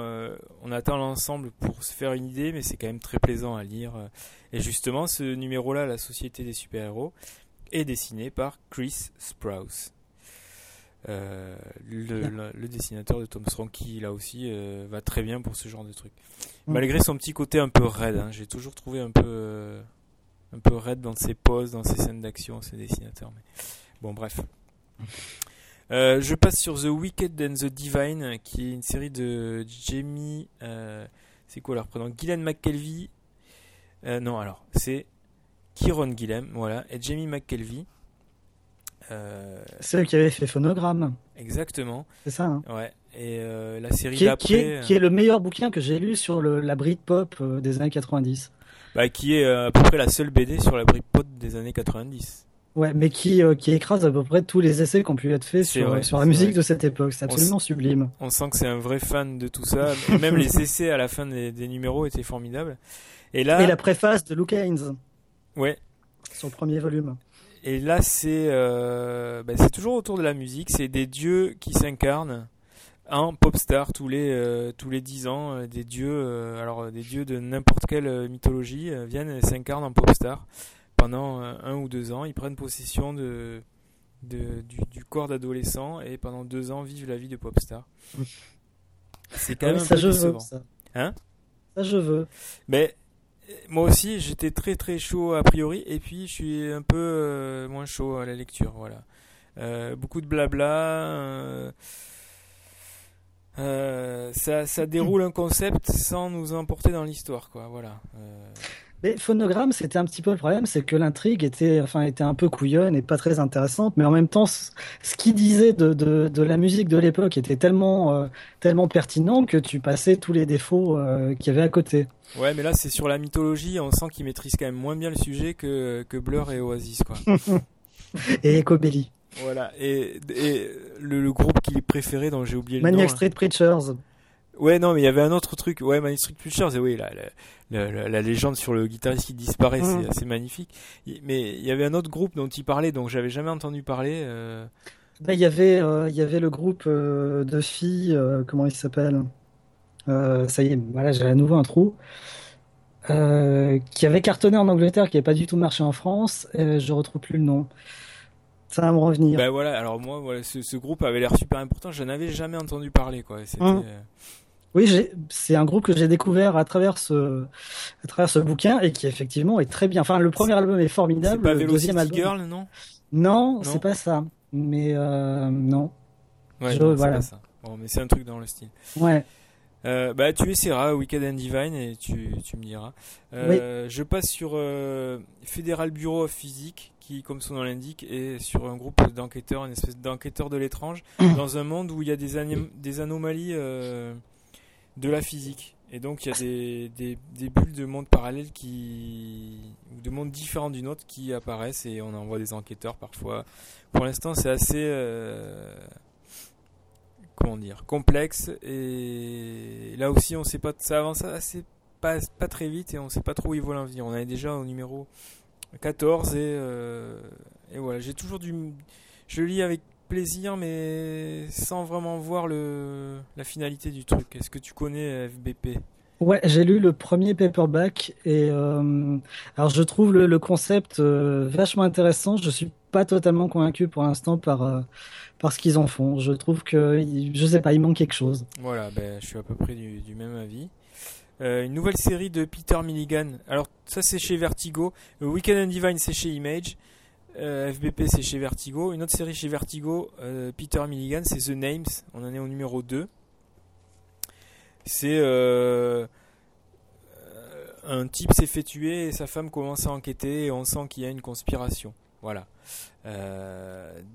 B: on attend l'ensemble pour se faire une idée, mais c'est quand même très plaisant à lire. Et justement, ce numéro-là, la Société des super-héros, est dessiné par Chris Sprouse. Le, le- le dessinateur de Tom Strong qui là aussi va très bien pour ce genre de truc.
C: Mm.
B: Malgré son petit côté un peu raide, hein, j'ai toujours trouvé un peu un peu raide dans ses poses, dans ses scènes d'action, ses dessinateurs. Mais... Bon, bref. Euh, je passe sur The Wicked and the Divine, qui est une série de Jamie. euh, c'est quoi leur prénom? Guylaine McKelvey. Euh, non, alors, c'est Kieron Gillem, voilà, et Jamie McKelvey.
C: C'est eux qui avaient fait Phonogramme,
B: exactement,
C: c'est ça. hein
B: ouais. Et la série
C: qui, est, qui, est, qui est le meilleur bouquin que j'ai lu sur le, la Britpop des années 90.
B: Bah, qui est euh, à peu près la seule BD sur la Britpop des années 90.
C: Ouais, mais qui, euh, qui écrase à peu près tous les essais qui ont pu être faits sur,
B: vrai,
C: sur la musique
B: vrai.
C: de cette époque. C'est absolument sublime.
B: On sent que c'est un vrai fan de tout ça. Et même les essais à la fin des, des numéros étaient formidables. Et là,
C: Et la préface de Luke Haynes,
B: ouais.
C: son premier volume.
B: Et là, c'est euh, bah, c'est toujours autour de la musique. C'est des dieux qui s'incarnent en pop star tous les euh, tous les dix ans. euh, Des dieux, euh, alors euh, des dieux de n'importe quelle mythologie viennent et s'incarnent en pop star pendant un ou deux ans. Ils prennent possession de, de du, du corps d'adolescent et pendant deux ans vivent la vie de pop star. C'est quand
C: Ah
B: même un
C: ça je veux. Ça.
B: Hein?
C: Ça je veux.
B: Mais moi aussi, j'étais très très chaud a priori, et puis je suis un peu euh, moins chaud à la lecture. Voilà, Euh, beaucoup de blabla. euh, euh, ça, ça déroule un concept sans nous emporter dans l'histoire, quoi. Voilà. Euh,
C: Mais Phonogramme, c'était un petit peu le problème, c'est que l'intrigue était, enfin, était un peu couillonne et pas très intéressante, mais en même temps, ce ce qu'il disait de, de, de la musique de l'époque était tellement, euh, tellement pertinent que tu passais tous les défauts qu'il y avait à côté.
B: Ouais, mais là c'est sur la mythologie. On sent qu'ils maîtrisent quand même moins bien le sujet que que Blur et Oasis, quoi.
C: Et Ecobelly.
B: Voilà. Et, et le, le groupe qu'il préférait, dont j'ai oublié le nom.
C: Maniac
B: hein.
C: Street Preachers.
B: Ouais, non, mais il y avait un autre truc. Ouais, Manic Street Preachers, et oui, la, la, la, la légende sur le guitariste qui disparaît,
C: Mhm.
B: c'est assez magnifique. Mais il y avait un autre groupe dont il parlait, donc j'avais jamais entendu parler. euh,
C: Ben, il y avait, euh, il y avait le groupe euh, de filles, euh, comment il s'appelle Ça y est, voilà, j'ai à nouveau un trou. Qui avait cartonné en Angleterre, qui n'avait pas du tout marché en France. Et je retrouve plus le nom. Ça va me revenir.
B: Ben voilà, alors moi, voilà, ce, ce groupe avait l'air super important. Je n'avais jamais entendu parler, quoi.
C: Mhm.
B: euh,
C: Oui, c'est un groupe que j'ai découvert à travers ce, à travers ce bouquin et qui effectivement est très bien. Enfin, le premier album est formidable.
B: pas
C: le deuxième album.
B: Girl, non?
C: Non,
B: Non?
C: c'est pas ça. Mais euh, non.
B: Ouais,
C: Je-
B: non, c'est
C: voilà.
B: pas ça. Bon, mais c'est un truc dans le style.
C: Ouais.
B: Euh, bah, tu essaieras Weekend and Divine et tu, tu me diras. Euh, Je passe sur Fédéral Bureau of Physique, qui, comme son nom l'indique, est sur un groupe d'enquêteurs, une espèce d'enquêteurs de l'étrange, dans un monde où il y a des, anim- des anomalies euh, de la physique. Et donc, il y a des, des, des bulles de mondes parallèles qui. ou de mondes différents du nôtre qui apparaissent et on envoie des enquêteurs parfois. Pour l'instant, c'est assez. euh, comment dire complexe et là aussi on sait pas ça avance assez pas, pas très vite et on sait pas trop où ils veulent en venir on est déjà au numéro 14 et, euh, et voilà j'ai toujours du je lis avec plaisir mais sans vraiment voir le la finalité du truc est-ce que tu connais FBP
C: Ouais, j'ai lu le premier paperback et euh, alors je trouve le, le concept euh, vachement intéressant. Je suis pas totalement convaincu pour l'instant par euh, par ce qu'ils en font. Je trouve que je sais pas, il manque quelque chose.
B: Voilà, ben, je suis à peu près du, du même avis. Euh, une nouvelle série de Peter Milligan. Alors, ça, c'est chez Vertigo. Euh, Weekend and Divine, c'est chez Image. Euh, FBP, c'est chez Vertigo. Une autre série chez Vertigo, Peter Milligan, c'est The Names. On en est au numéro 2. C'est un type s'est fait tuer et sa femme commence à enquêter et on sent qu'il y a une conspiration. Voilà.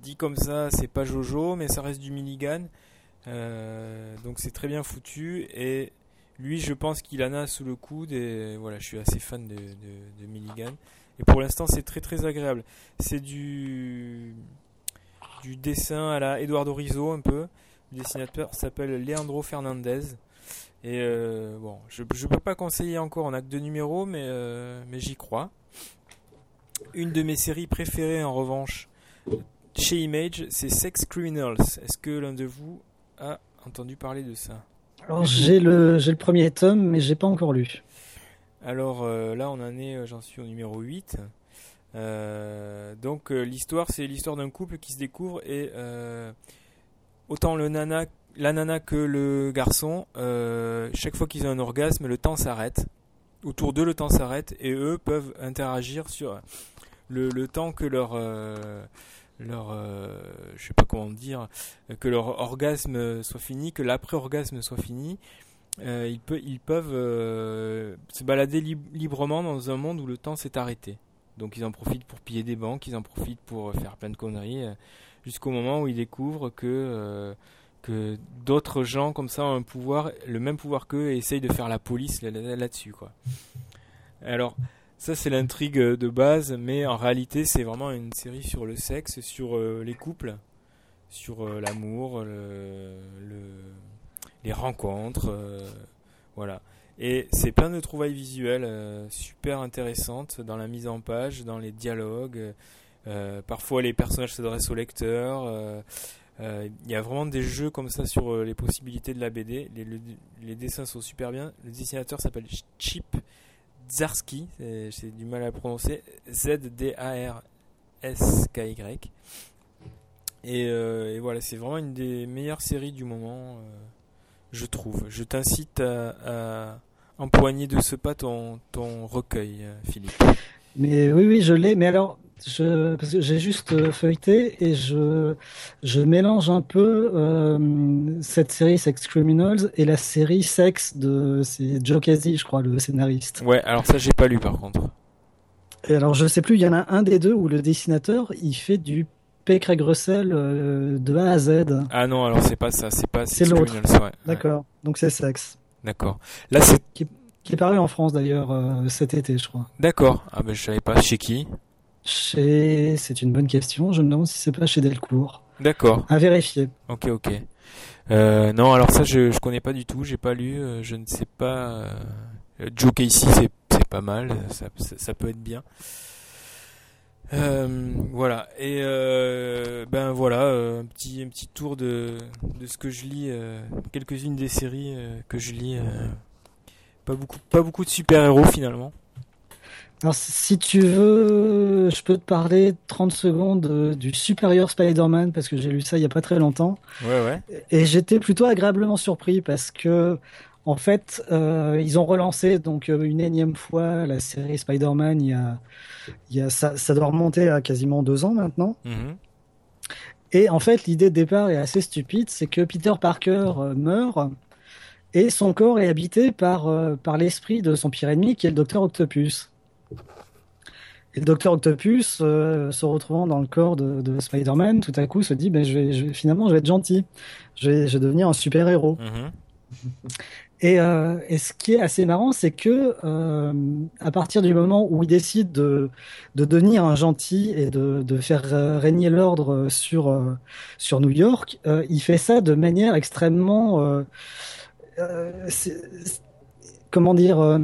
B: Dit comme ça, c'est pas Jojo, mais ça reste du Milligan. Donc c'est très bien foutu et lui je pense qu'il en a sous le coude voilà je suis assez fan de, Milligan. Et pour l'instant c'est très très agréable. C'est du dessin à la Eduardo Rizzo un peu. Le dessinateur s'appelle Leandro Fernandez. Et euh, bon je je peux pas conseiller encore on a que deux numéros euh, mais j'y crois. Une de mes séries préférées en revanche chez Image c'est Sex Criminals. Est-ce que l'un de vous a entendu parler de ça?
C: Alors j'ai le j'ai le premier tome, mais j'ai pas encore lu.
B: Alors euh, là, on en est, euh, j'en suis au numéro 8. Euh, donc l'histoire, c'est l'histoire d'un couple qui se découvre et autant le nana, la nana que le garçon, chaque fois qu'ils ont un orgasme, le temps s'arrête. autour d'eux le temps s'arrête et eux peuvent interagir sur le, le temps que leur leur euh, je sais pas comment dire que leur orgasme soit fini, que l'après-orgasme soit fini. Euh, ils, peuvent euh, se balader lib- librement dans un monde où le temps s'est arrêté. Donc ils en profitent pour piller des banques, ils en profitent pour faire plein de conneries, euh, jusqu'au moment où ils découvrent que que d'autres gens comme ça ont un pouvoir, le même pouvoir qu'eux, et essayent de faire la police là- là- là-dessus. Alors, ça c'est l'intrigue de base, mais en réalité c'est vraiment une série sur le sexe, sur euh, les couples, sur euh, l'amour, le, le- les rencontres, euh, voilà. Et c'est plein de trouvailles visuelles super intéressantes dans la mise en page, dans les dialogues. parfois les personnages s'adressent au lecteur. Il y a vraiment des jeux comme ça sur les possibilités de la BD. Les, le- les dessins sont super bien. Le dessinateur s'appelle Chip Zarski. C'est du mal à prononcer. Z-D-A-R-S-K-Y. Et, euh, et voilà, c'est vraiment une des meilleures séries du moment, euh, je trouve. Je t'incite à, empoigner de ce pas ton, ton recueil, euh, Philippe.
C: Mais oui, oui, je l'ai. Mais alors, je, parce que j'ai juste euh, feuilleté et je, je mélange un peu euh, cette série Sex Criminals et la série Sex de c'est Joe Casey, je crois, le scénariste.
B: Ouais, alors ça, j'ai pas lu par contre.
C: Et alors, je sais plus, il y en a un des deux où le dessinateur, il fait du P. Craig Russell euh, de A à Z.
B: Ah non, alors c'est pas ça, c'est pas
C: l'autre.
B: Criminals, ouais. Ouais,
C: D'accord. Donc c'est Sex.
B: D'accord. Là, c'est
C: Qui est paru en France d'ailleurs euh, cet été, je crois.
B: d'accord. Ah ben je savais pas. Chez qui?
C: Chez... C'est une bonne question. Je me demande si c'est pas chez Delcourt.
B: D'accord.
C: À vérifier.
B: Ok, ok. Euh, non, alors ça, je, je connais pas du tout. J'ai pas lu. euh, je ne sais pas. Joe Casey, c'est c'est pas mal. Ça, ça, ça peut être bien. Euh, voilà. Et euh, ben voilà, euh, un petit un petit tour de de ce que je lis. Quelques-unes des séries que je lis. Pas beaucoup, pas beaucoup de super héros finalement.
C: Alors, si tu veux, je peux te parler 30 secondes euh, du Superior Spider-Man parce que j'ai lu ça il y a pas très longtemps.
B: Ouais, ouais.
C: Et j'étais plutôt agréablement surpris parce que, en fait, euh, ils ont relancé donc euh, une énième fois la série Spider-Man. Il y a, il y a ça, ça doit remonter à quasiment deux ans maintenant.
B: Mhm.
C: Et en fait, l'idée de départ est assez stupide, c'est que Peter Parker meurt et son corps est habité par euh, par l'esprit de son pire ennemi qui est le Docteur Octopus. Et le Docteur Octopus, euh, se retrouvant dans le corps de, de Spider-Man, tout à coup se dit, ben, je vais, je vais- finalement, je vais être gentil. Je vais, je vais devenir un super-héros.
B: Mhm.
C: Et, euh, et ce qui est assez marrant, c'est que euh, à partir du moment où il décide de, de devenir un gentil et de, de faire régner l'ordre sur, sur New York, euh, il fait ça de manière extrêmement... euh, comment dire euh,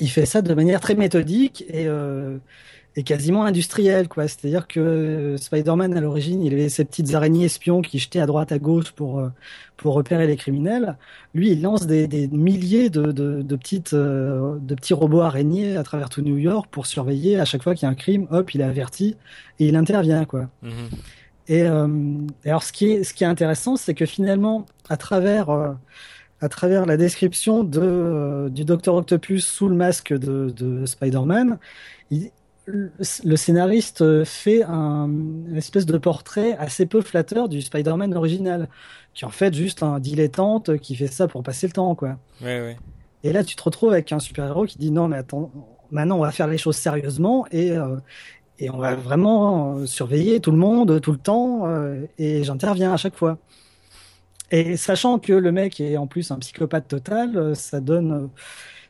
C: Il fait ça de manière très méthodique et, euh, et quasiment industrielle. quoi. C'est-à-dire que Spider-Man, à l'origine, il avait ces petites araignées espions qui jetaient à droite, à gauche pour... pour repérer les criminels. Lui, il lance des, milliers de, petites, de petits robots araignées à travers tout New York pour surveiller à chaque fois qu'il y a un crime. Hop, il est averti et il intervient, quoi.
B: Mhm.
C: Et, euh, et alors, ce qui est, ce qui est intéressant, c'est que finalement, à travers, euh, à travers la description de, euh, du Docteur Octopus sous le masque de, de Spider-Man, le le scénariste fait un, une espèce de portrait assez peu flatteur du Spider-Man original, qui est en fait juste un dilettante qui fait ça pour passer le temps, quoi.
B: Ouais, ouais.
C: Et là, tu te retrouves avec un super-héros qui dit non, mais attends, maintenant on va faire les choses sérieusement et, euh, et on va vraiment euh, surveiller tout le monde tout le temps euh, et j'interviens à chaque fois. Et sachant que le mec est en plus un psychopathe total, euh, ça donne,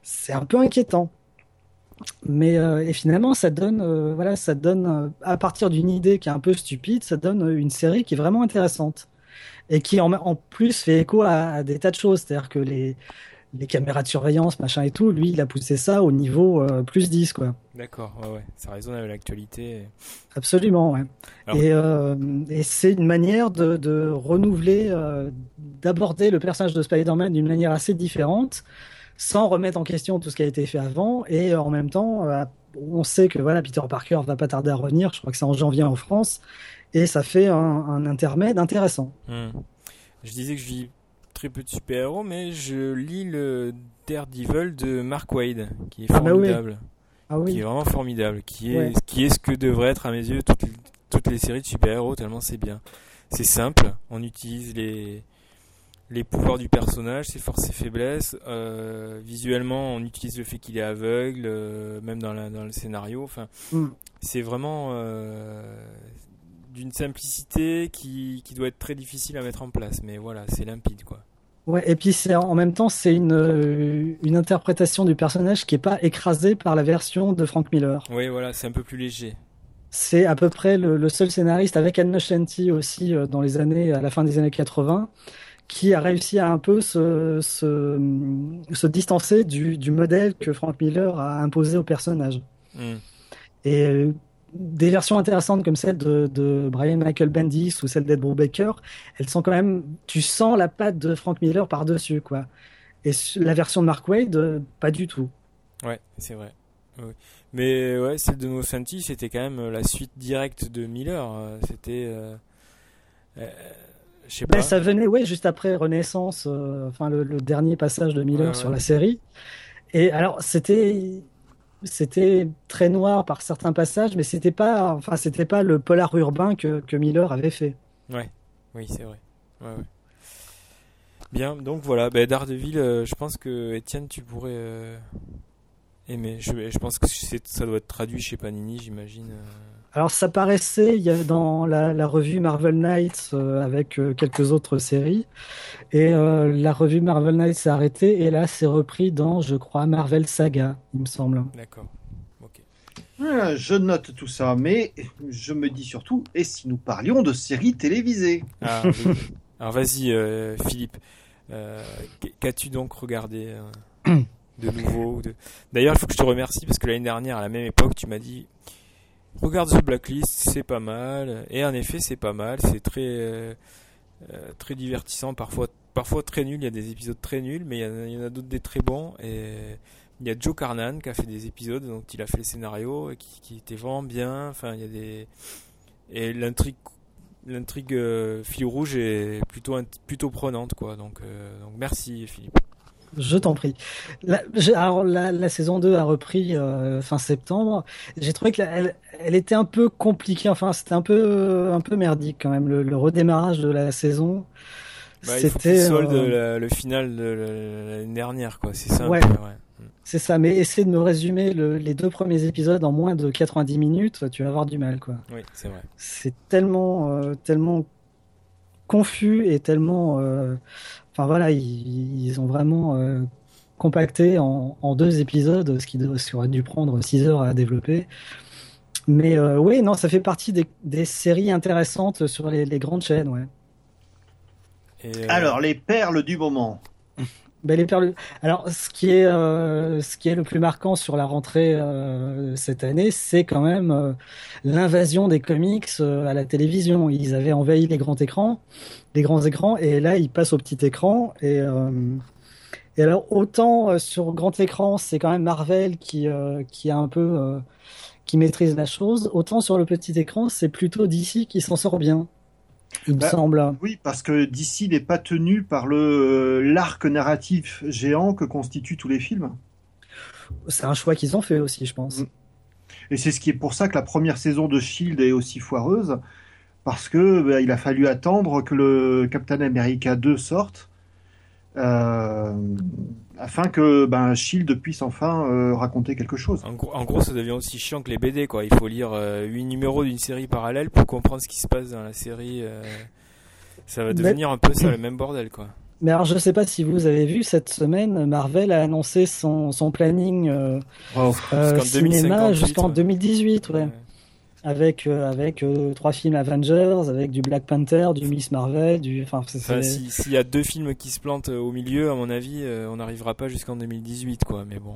C: c'est un peu inquiétant. Mais euh, et finalement, ça donne, voilà, ça donne à partir d'une idée qui est un peu stupide, ça donne une série qui est vraiment intéressante et qui en, en plus fait écho à, à des tas de choses. C'est-à-dire que les les caméras de surveillance, machin et tout, lui, il a poussé ça au niveau euh, plus 10, quoi.
B: D'accord, ouais, ouais. Ça résonne avec l'actualité.
C: Absolument, ouais.
B: Alors-
C: Et, euh, et c'est une manière de, de renouveler, euh, d'aborder le personnage de Spider-Man d'une manière assez différente, sans remettre en question tout ce qui a été fait avant, et en même temps, on sait que voilà, Peter Parker va pas tarder à revenir, je crois que c'est en janvier en France, et ça fait un, un intermède intéressant.
B: Hmm. Je disais que je lis très peu de super-héros, mais je lis le Daredevil de Mark Wade, qui est
C: Ah bah oui.
B: formidable.
C: Ah
B: Qui est vraiment formidable. Qui est,
C: Ouais.
B: qui est ce que devraient être à mes yeux toutes, les- toutes les séries de super-héros, tellement c'est bien. C'est simple, on utilise les, les pouvoirs du personnage, ses forces et faiblesses. euh, visuellement, on utilise le fait qu'il est aveugle, euh, même dans, la- dans le scénario. Enfin,
C: Mm.
B: c'est vraiment euh, d'une simplicité qui, qui doit être très difficile à mettre en place. Mais voilà, c'est limpide, quoi.
C: Ouais, et puis c'est en même temps c'est une euh, une interprétation du personnage qui est pas écrasée par la version de Frank Miller.
B: Oui, voilà, c'est un peu plus léger.
C: C'est à peu près le, le seul scénariste avec Anne Shanti aussi euh, dans les années à la fin des années 80 qui a réussi à un peu se se, se distancer du, du modèle que Frank Miller a imposé au personnage.
B: Mm.
C: Et euh, des versions intéressantes comme celle de, de Brian Michael Bendis ou celle d'Ed Brubaker, elles sont quand même, tu sens la patte de Frank Miller par-dessus, quoi. Et la version de Mark Wade, euh, pas du tout.
B: Ouais, c'est vrai. Ouais. Mais ouais, celle de No Santi, c'était quand même euh, la suite directe de Miller. euh, C'était. euh, euh, je sais pas.
C: Ben, ça venait, ouais, juste après Renaissance, euh, enfin le, le dernier passage de Miller
B: Ouais,
C: sur
B: ouais.
C: la série. Et alors, c'était, c'était très noir par certains passages, mais c'était pas, enfin, c'était pas le polar urbain que, que Miller avait fait.
B: Oui, c'est vrai. Ouais, ouais. Bien, donc voilà, ben, Daredevil, euh, je pense que Étienne, tu pourrais euh, aimer. Je, pense que ça doit être traduit chez Panini, j'imagine. euh.
C: Alors ça paraissait il y a dans la, la revue Marvel Knights euh, avec euh, quelques autres séries et euh, la revue Marvel Knights s'est arrêtée et là c'est repris dans je crois Marvel Saga il me semble.
B: D'accord. Ok.
D: Ah, Je note tout ça, mais je me dis surtout, et si nous parlions de séries télévisées?
B: Ah, oui. Alors vas-y, euh, Philippe. Euh, qu- Qu'as-tu donc regardé euh, de nouveau de- D'ailleurs, il faut que je te remercie parce que l'année dernière, à la même époque, tu m'as dit regarde The Blacklist, c'est pas mal. Et en effet, c'est pas mal. C'est très euh, euh, très divertissant, parfois parfois très nul. Il y a des épisodes très nuls, mais il y en a, d'autres des très bons. Et il y a Joe Carnan qui a fait des épisodes dont il a fait le scénario et qui, était vraiment bien. Enfin, il y a des et l'intrigue l'intrigue euh, rouge est plutôt plutôt prenante quoi donc euh, donc merci Philippe
C: Je t'en prie. La, alors, la, la saison 2 a repris euh, fin septembre. J'ai trouvé que la- elle, elle était un peu compliquée. Enfin, c'était un peu, un peu merdique quand même. Le, le redémarrage de la saison.
B: Bah,
C: c'était.
B: solde
C: euh,
B: le final de la- l'année dernière quoi c'est ça
C: Ouais. c'est ça. Mais essayer de me résumer le- les deux premiers épisodes en moins de 90 minutes, tu vas avoir du mal, quoi.
B: oui c'est vrai
C: C'est tellement, euh, tellement confus et tellement. euh, Enfin voilà, ils, ils ont vraiment euh, compacté en, en deux épisodes, ce qui, de- ce qui aurait dû prendre six heures à développer. Mais euh, oui, non, ça fait partie des, des séries intéressantes sur les, les grandes chaînes, ouais.
B: Et, euh,
D: Alors, les perles du moment.
C: Ben, les perles- Alors, ce qui est, euh, ce qui est le plus marquant sur la rentrée euh, cette année, c'est quand même euh, l'invasion des comics euh, à la télévision. Ils avaient envahi les grands écrans, les grands écrans, et là, ils passent au petit écran. Et, euh, et alors, autant euh, sur grand écran, c'est quand même Marvel qui, euh, qui a un peu, qui maîtrise la chose. Autant sur le petit écran, c'est plutôt DC qui s'en sort bien. Il me
D: Bah,
C: semble.
D: Oui, parce que d'ici n'est pas tenu par le l'arc narratif géant que constituent tous les films.
C: C'est un choix qu'ils ont fait aussi, je pense.
D: Mm. Et c'est ce qui est pour ça que la première saison de Shield est aussi foireuse, parce que bah, il a fallu attendre que le Captain America 2 sorte, euh, afin que ben, Shield puisse enfin euh, raconter quelque chose.
B: en gros, en gros ça devient aussi chiant que les BD quoi il faut lire euh, 8 numéros d'une série parallèle pour comprendre ce qui se passe dans la série euh, ça va
C: Mais-
B: devenir un peu ça le même bordel quoi
C: Mais alors, je ne sais pas si vous avez vu cette semaine, Marvel a annoncé son, son planning euh, euh,
B: Jusqu'en
C: cinéma
B: 2058,
C: jusqu'en
B: ouais.
C: 2018, ouais.
B: Ouais.
C: Avec euh, avec euh, trois films Avengers, avec du Black Panther, du Miss Marvel, du, enfin, c'est-
B: Enfin,
C: c'est-
B: si- s'il y a deux films qui se plantent euh, au milieu, à mon avis, euh, on n'arrivera pas jusqu'en 2018, quoi. Mais bon.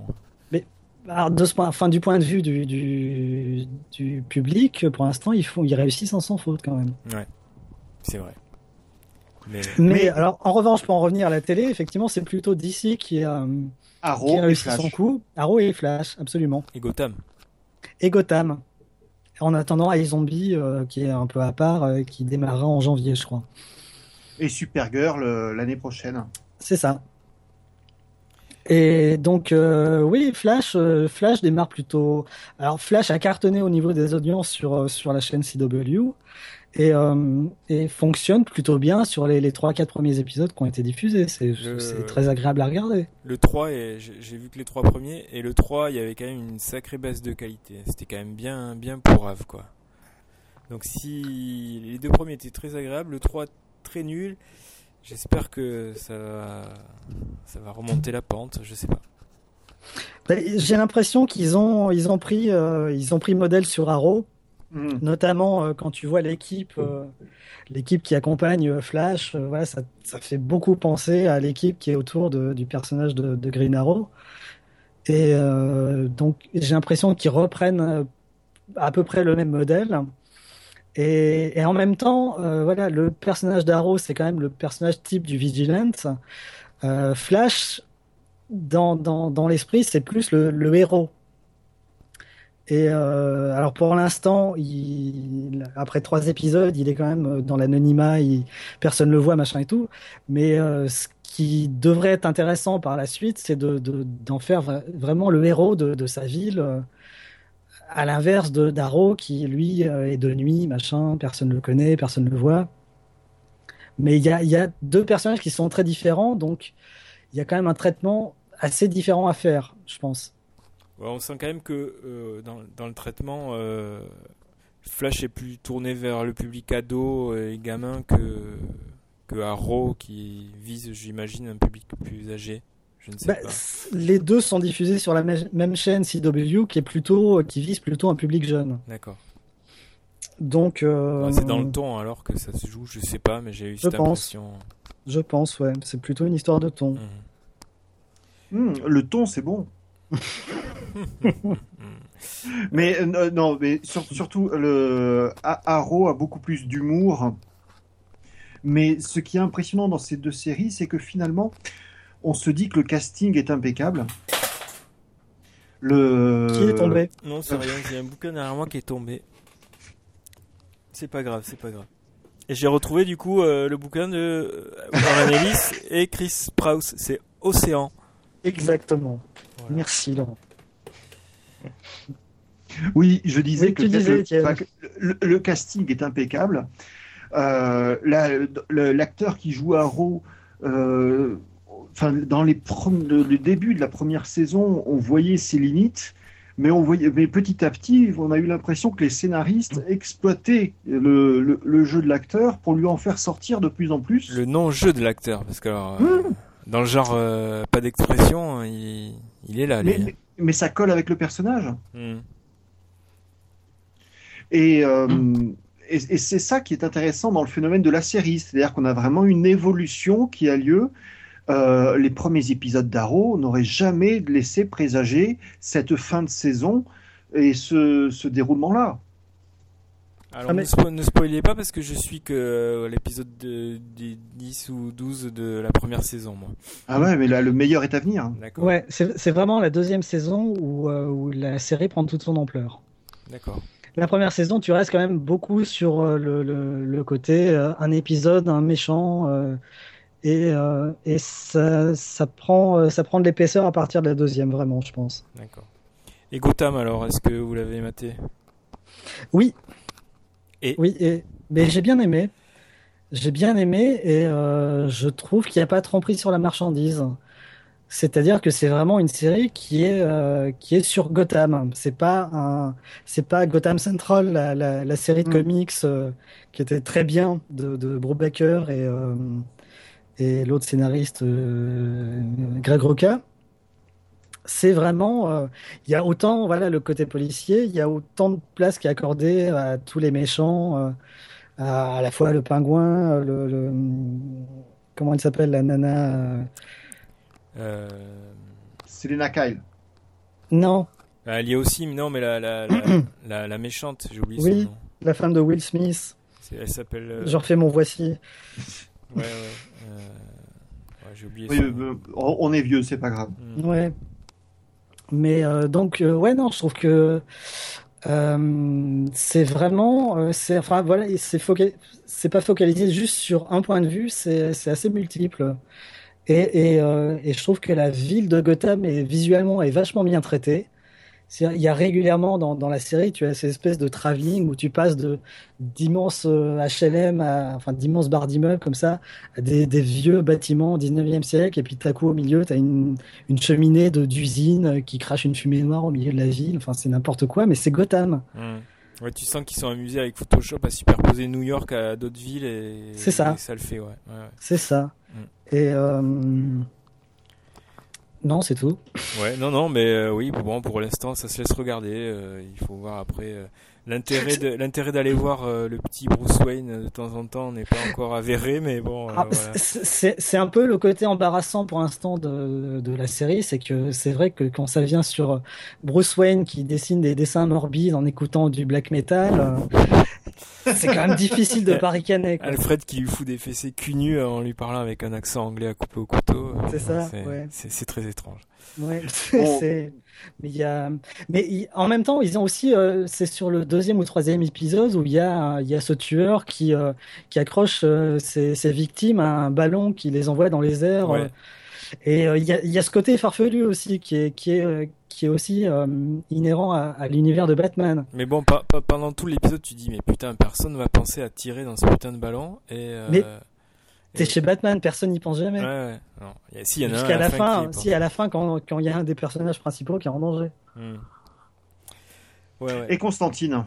C: alors, de ce point, enfin, du point de vue du, du, du public, pour l'instant, ils font, ils réussissent sans faute quand même.
B: C'est vrai. Mais
C: Mais,
D: Mais-
C: alors, en revanche, pour en revenir à la télé, effectivement, c'est plutôt DC qui a, qui a réussi son coup. Arrow et Flash, absolument.
B: et Gotham.
C: Et Gotham. En attendant, iZombie, euh, qui est un peu à part, euh, qui démarrera en janvier, je crois.
D: Et Supergirl euh, l'année prochaine.
C: C'est ça. Et donc euh, oui, Flash, euh, Flash démarre plutôt. Alors Flash a cartonné au niveau des audiences sur euh, sur la chaîne CW et euh, et fonctionne plutôt bien sur les les trois quatre premiers épisodes qui ont été diffusés. C'est très agréable à regarder.
B: Le 3, et j'ai vu que les trois premiers, et le 3, il y avait quand même une sacrée baisse de qualité. C'était quand même bien, bien pourrave, quoi. Donc si les deux premiers étaient très agréables, le 3 très nul, j'espère que ça va, ça va remonter la pente, je sais pas.
C: Ben, J'ai l'impression qu'ils ont ils ont pris euh, ils ont pris modèle sur Arrow,
D: Hmm.
C: notamment euh, quand tu vois l'équipe euh, l'équipe qui accompagne euh, Flash. euh, voilà, ça ça fait beaucoup penser à l'équipe qui est autour de, du personnage de, de Green Arrow. Et donc j'ai l'impression qu'ils reprennent à peu près le même modèle. Et, et en même temps, voilà, le personnage d'Arrow, c'est quand même le personnage type du Vigilante. Flash, dans, dans, dans l'esprit, c'est plus le, le héros. Et euh, alors pour l'instant, après trois épisodes, il est quand même dans l'anonymat, personne le voit, machin et tout. Mais euh, ce qui devrait être intéressant par la suite, c'est de, de- d'en faire vra- vraiment le héros de, sa ville, euh, à l'inverse de Darrow qui lui est de nuit, machin, personne ne le connaît, personne ne le voit. Mais il y a deux personnages qui sont très différents, donc il y a quand même un traitement assez différent à faire, je pense.
B: On sent quand même que euh, dans, dans le traitement, euh, Flash est plus tourné vers le public ado et gamin que, que Arrow qui vise, j'imagine, un public plus âgé. Je ne sais
C: Bah,
B: pas.
C: les deux sont diffusés sur la me- même chaîne CW qui est plutôt qui vise plutôt un public jeune.
B: D'accord.
C: Donc euh,
B: Ouais, c'est dans le ton alors que ça se joue, je sais pas, mais j'ai eu
C: Je
B: cette
C: pense.
B: impression.
C: je pense ouais, c'est plutôt une histoire de ton.
B: Mhm.
D: Hmm, le ton, c'est bon. mais euh, non, mais sur- surtout, le A- Arrow a beaucoup plus d'humour. Mais ce qui est impressionnant dans ces deux séries, c'est que finalement, on se dit que le casting est impeccable. Le...
C: Qui est tombé?
B: Non, c'est rien, il y a un bouquin derrière moi qui est tombé. C'est pas grave, c'est pas grave. Et j'ai retrouvé du coup euh, le bouquin de euh, Warren Ellis et Chris Prowse, c'est Océan.
C: Exactement.
B: Voilà.
C: Merci Laurent.
D: Oui, je disais
C: Oui,
D: que
C: disais,
D: le,
C: Étienne.
D: enfin, que le- le casting est impeccable. Euh, la- L'acteur qui joue Arrow, euh, enfin, dans les le, le début de la première saison, on voyait ses limites, mais, on voyait, mais petit à petit, on a eu l'impression que les scénaristes exploitaient le, le- le jeu de l'acteur pour lui en faire sortir de plus en plus.
B: Le non-jeu de l'acteur, parce que alors, euh, dans le genre euh, pas d'expression, il, il est là.
D: mais,
B: lui.
D: mais- mais ça colle avec le personnage. Et, euh, et, et c'est ça qui est intéressant dans le phénomène de la série, c'est-à-dire qu'on a vraiment une évolution qui a lieu. Euh, les premiers épisodes d'Arrow n'auraient jamais laissé présager cette fin de saison et ce, ce déroulement-là.
B: Alors
C: Ah, mais-
B: ne, spo- ne spoilez pas parce que je suis que euh, l'épisode de, des 10 ou 12 de la première saison, moi.
D: Ah ouais, mais là, le meilleur est à venir.
B: D'accord.
C: Ouais, c'est c'est vraiment la deuxième saison où, euh, où la série prend toute son ampleur.
B: D'accord.
C: La première saison, tu restes quand même beaucoup sur euh, le, le, le côté euh, un épisode, un méchant, euh, et, euh, et ça, ça prend, euh, ça prend de l'épaisseur à partir de la deuxième, vraiment, je pense.
B: D'accord. Et Gotham alors, est-ce que vous l'avez maté?
C: Oui.
B: Et
C: Oui, et, mais j'ai bien aimé. J'ai bien aimé et euh, je trouve qu'il n'y a pas de tromperie sur la marchandise. C'est-à-dire que c'est vraiment une série qui est euh, qui est sur Gotham. C'est pas un c'est pas Gotham Central, la, la, la série de
D: Mm.
C: comics euh, qui était très bien de, de Brubaker et euh, et l'autre scénariste euh, Greg Rucka. C'est vraiment euh, il y a autant voilà le côté policier, il y a autant de place qui est accordée à tous les méchants, euh, à, à la fois le pingouin, le, le- comment elle s'appelle la nana euh,
B: euh,
D: Selena Kyle.
C: Non,
B: elle y est aussi, mais non, mais la, la, la, la, la méchante, j'ai oublié
C: Oui.
B: son nom.
C: la femme de Will Smith.
B: Elle s'appelle. euh,
C: Je refais mon voici.
B: Ouais, ouais. euh, ouais, j'ai oublié
D: Oui,
B: son
D: on est vieux, c'est pas grave.
B: Mhm.
C: Ouais. Mais euh, donc euh, ouais non, je trouve que Euh, c'est vraiment, c'est enfin voilà, c'est pas focalisé juste sur un point de vue, c'est c'est assez multiple. Et, et je trouve que la ville de Gotham est visuellement est vachement bien traitée. Il y a régulièrement dans, dans la série, tu as ces espèces de travelling où tu passes de d'immenses euh, HLM, à, enfin d'immenses barres d'immeubles comme ça, à des, des vieux bâtiments 19e siècle, et puis tout à coup au milieu, tu as une, une cheminée d'usine qui crache une fumée noire au milieu de la ville. Enfin, c'est n'importe quoi, mais c'est Gotham.
B: Hmm. Ouais, tu sens qu'ils sont amusés avec Photoshop à superposer New York à d'autres villes et,
C: C'est ça.
B: et ça le fait, ouais. ouais, ouais.
C: C'est ça.
B: Mm.
C: Et euh, non, c'est tout.
B: Ouais, non, non, mais euh, oui, bon, pour l'instant, ça se laisse regarder. euh, il faut voir après. L'intérêt de l'intérêt d'aller voir euh, le petit Bruce Wayne euh, de temps en temps n'est pas encore avéré, mais bon. euh,
C: Ah,
B: voilà.
C: c'est- un peu le côté embarrassant pour l'instant de, de la série, c'est que c'est vrai que quand ça vient sur Bruce Wayne qui dessine des dessins morbides en écoutant du black metal, euh, c'est quand même difficile de pas ricaner. quoi.
B: Alfred qui lui fout des fessées cul en lui parlant avec un accent anglais à couper au couteau.
C: C'est ça,
B: C'est
C: ouais.
B: c'est- c'est très étrange.
C: Ouais,
D: Bon.
C: c'est mais y a mais en même temps ils ont aussi euh, c'est sur le deuxième ou troisième épisode où il y a y a ce tueur qui euh, qui accroche euh, ses, ses victimes à un ballon qui les envoie dans les airs
B: Ouais.
C: et il y a il y a ce côté farfelu aussi qui est qui est qui est aussi euh, inhérent à, à l'univers de Batman.
B: Mais bon, pendant tout l'épisode, tu dis, mais putain, personne va penser à tirer dans ce putain de ballon. Et, euh,
C: Mais T'es chez Batman, personne n'y pense jamais.
B: Ouais, ouais. Non. Il y a- si, il y en a un
C: Jusqu'à
B: à
C: la fin, si à la fin quand quand il y a un des personnages principaux qui est en danger.
B: Hmm. Ouais, ouais.
D: Et Constantine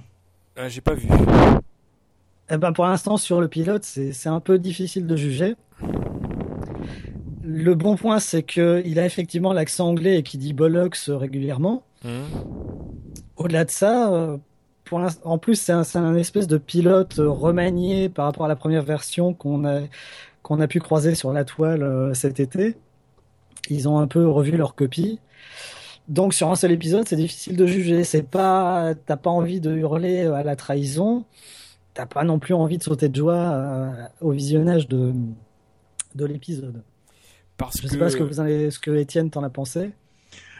B: Ah, j'ai pas vu.
C: Eh ben pour l'instant sur le pilote c'est c'est un peu difficile de juger. Le bon point c'est que il a effectivement l'accent anglais et qui dit bollocks régulièrement.
B: Hmm.
C: Au-delà de ça, euh, pour en plus c'est un, c'est un espèce de pilote euh, remanié par rapport à la première version qu'on a qu'on a pu croiser sur la toile euh, cet été. Ils ont un peu revu leur copie. Donc sur un seul épisode, c'est difficile de juger. C'est pas, t'as pas envie de hurler à la trahison. T'as pas non plus envie de sauter de joie euh, au visionnage de de l'épisode.
B: Parce
C: Je
B: que.
C: sais pas ce que vous en avez, ce que Étienne t'en a pensé.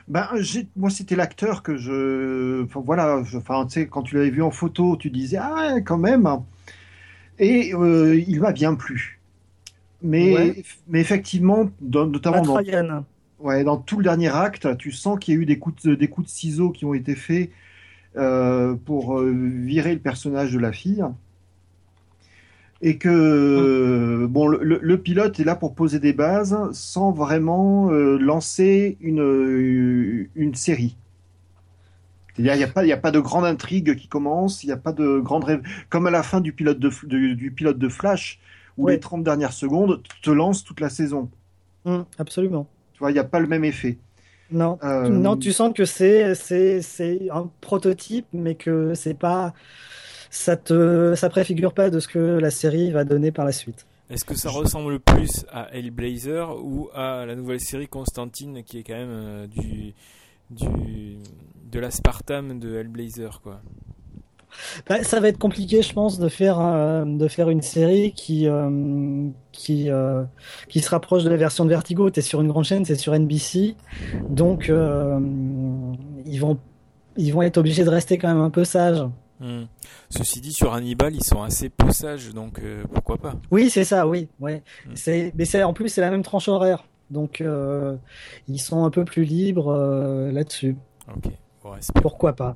D: Ben, moi, c'était l'acteur que je. Enfin, voilà, je- enfin, tu sais, quand tu l'avais vu en photo, tu disais, ah, quand même. Et euh, il m'a bien plu. Mais,
C: Ouais.
D: mais effectivement, dans- notamment dans,
C: Ryan.
D: ouais, dans tout le dernier acte, tu sens qu'il y a eu des coups de, des coups de ciseaux qui ont été faits euh, pour euh, virer le personnage de la fille. Et que euh, bon, le, le- le pilote est là pour poser des bases sans vraiment euh, lancer une, une série. C'est-à-dire, il n'y a, pas- il y a pas de grande intrigue qui commence, il n'y a pas de grande rêve. Comme à la fin du pilote de, du, du pilote de Flash, où
C: Ouais.
D: les 30 dernières secondes te lancent toute la saison.
C: Hum, absolument.
D: Tu vois, il n'y a pas le même effet.
C: Non.
D: Euh,
C: Non, tu sens que c'est c'est c'est un prototype, mais que c'est pas ça te ça préfigure pas de ce que la série va donner par la suite.
B: Est-ce que ça ressemble plus à Hellblazer ou à la nouvelle série Constantine qui est quand même euh, du, du de l'aspartame de Hellblazer quoi?
C: Bah, ça va être compliqué, je pense, de faire euh, de faire une série qui euh, qui euh, qui se rapproche de la version de Vertigo. T'es sur une grande chaîne, c'est sur NBC, donc ils vont ils vont être obligés de rester quand même un peu sages.
B: Hmm. Ceci dit sur Hannibal ils sont assez peu sages donc pourquoi pas?
C: Oui, c'est ça, oui, ouais.
B: Mm.
C: C'est, mais c'est en plus c'est la même tranche horaire, donc ils sont un peu plus libres là-dessus.
B: Ok. Bon.
C: Pourquoi pas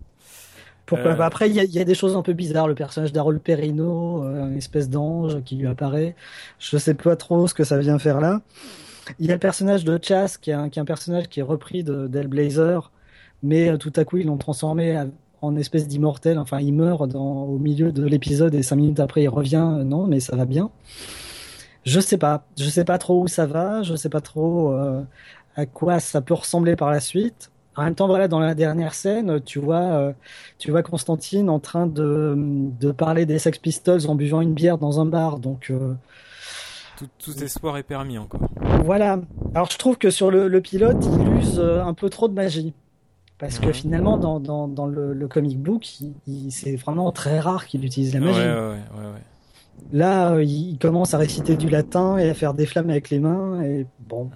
C: Pourquoi
B: Euh.
C: pas? Après, il y a, il y a des choses un peu bizarres. Le personnage d'Harold Perrineau, euh, une espèce d'ange qui lui apparaît. Je sais pas trop ce que ça vient faire là. Il y a le personnage de Chas, qui est un, qui est un personnage qui est repris de d'Hellblazer, mais euh, tout à coup ils l'ont transformé en espèce d'immortel. Enfin, il meurt dans, au milieu de l'épisode et cinq minutes après il revient. Non, mais ça va bien. Je sais pas. Je sais pas trop où ça va. Je sais pas trop euh, à quoi ça peut ressembler par la suite. En même temps, voilà, dans la dernière scène, tu vois, euh, tu vois Constantine en train de, de parler des Sex Pistols en buvant une bière dans un bar. Donc euh,
B: Tout, tout espoir est permis encore.
C: voilà. Alors je trouve que sur le, le pilote, il use euh, un peu trop de magie. Parce que finalement, dans, dans, dans le, le comic book, il- il- c'est vraiment très rare qu'il utilise la magie.
B: ouais, ouais, ouais, ouais.
C: Là, il commence à réciter du latin et à faire des flammes avec les mains. Et bon.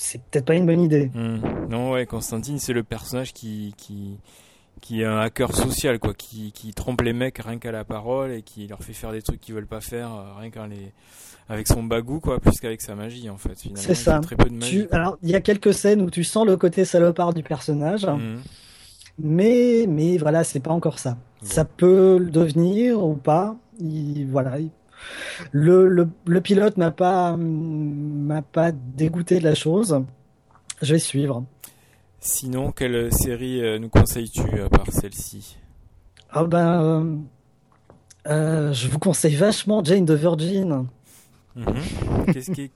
C: C'est peut-être pas une bonne idée.
B: Hmm. Non, ouais, Constantine, c'est le personnage qui, qui, qui est un hacker social, quoi, qui, qui trompe les mecs rien qu'à la parole et qui leur fait faire des trucs qu'ils veulent pas faire, euh, rien qu'en les, avec son bagou, quoi, plus qu'avec sa magie, en fait. Finalement,
C: C'est ça.
B: fait Très peu de magie.
C: Tu- alors, il y a quelques scènes où tu sens le côté salopard du personnage,
B: Mhm.
C: mais, mais voilà, c'est pas encore ça.
B: Bon.
C: Ça peut le devenir ou pas. Il- voilà. Il- Le, le, le pilote m'a pas, m'a pas dégoûté de la chose. Je vais suivre.
B: Sinon, quelle série euh, nous conseilles-tu à part celle-ci?
C: Ah ben, euh, euh, je vous conseille vachement Jane the Virgin.
B: Mhm. Qu'est-ce qui est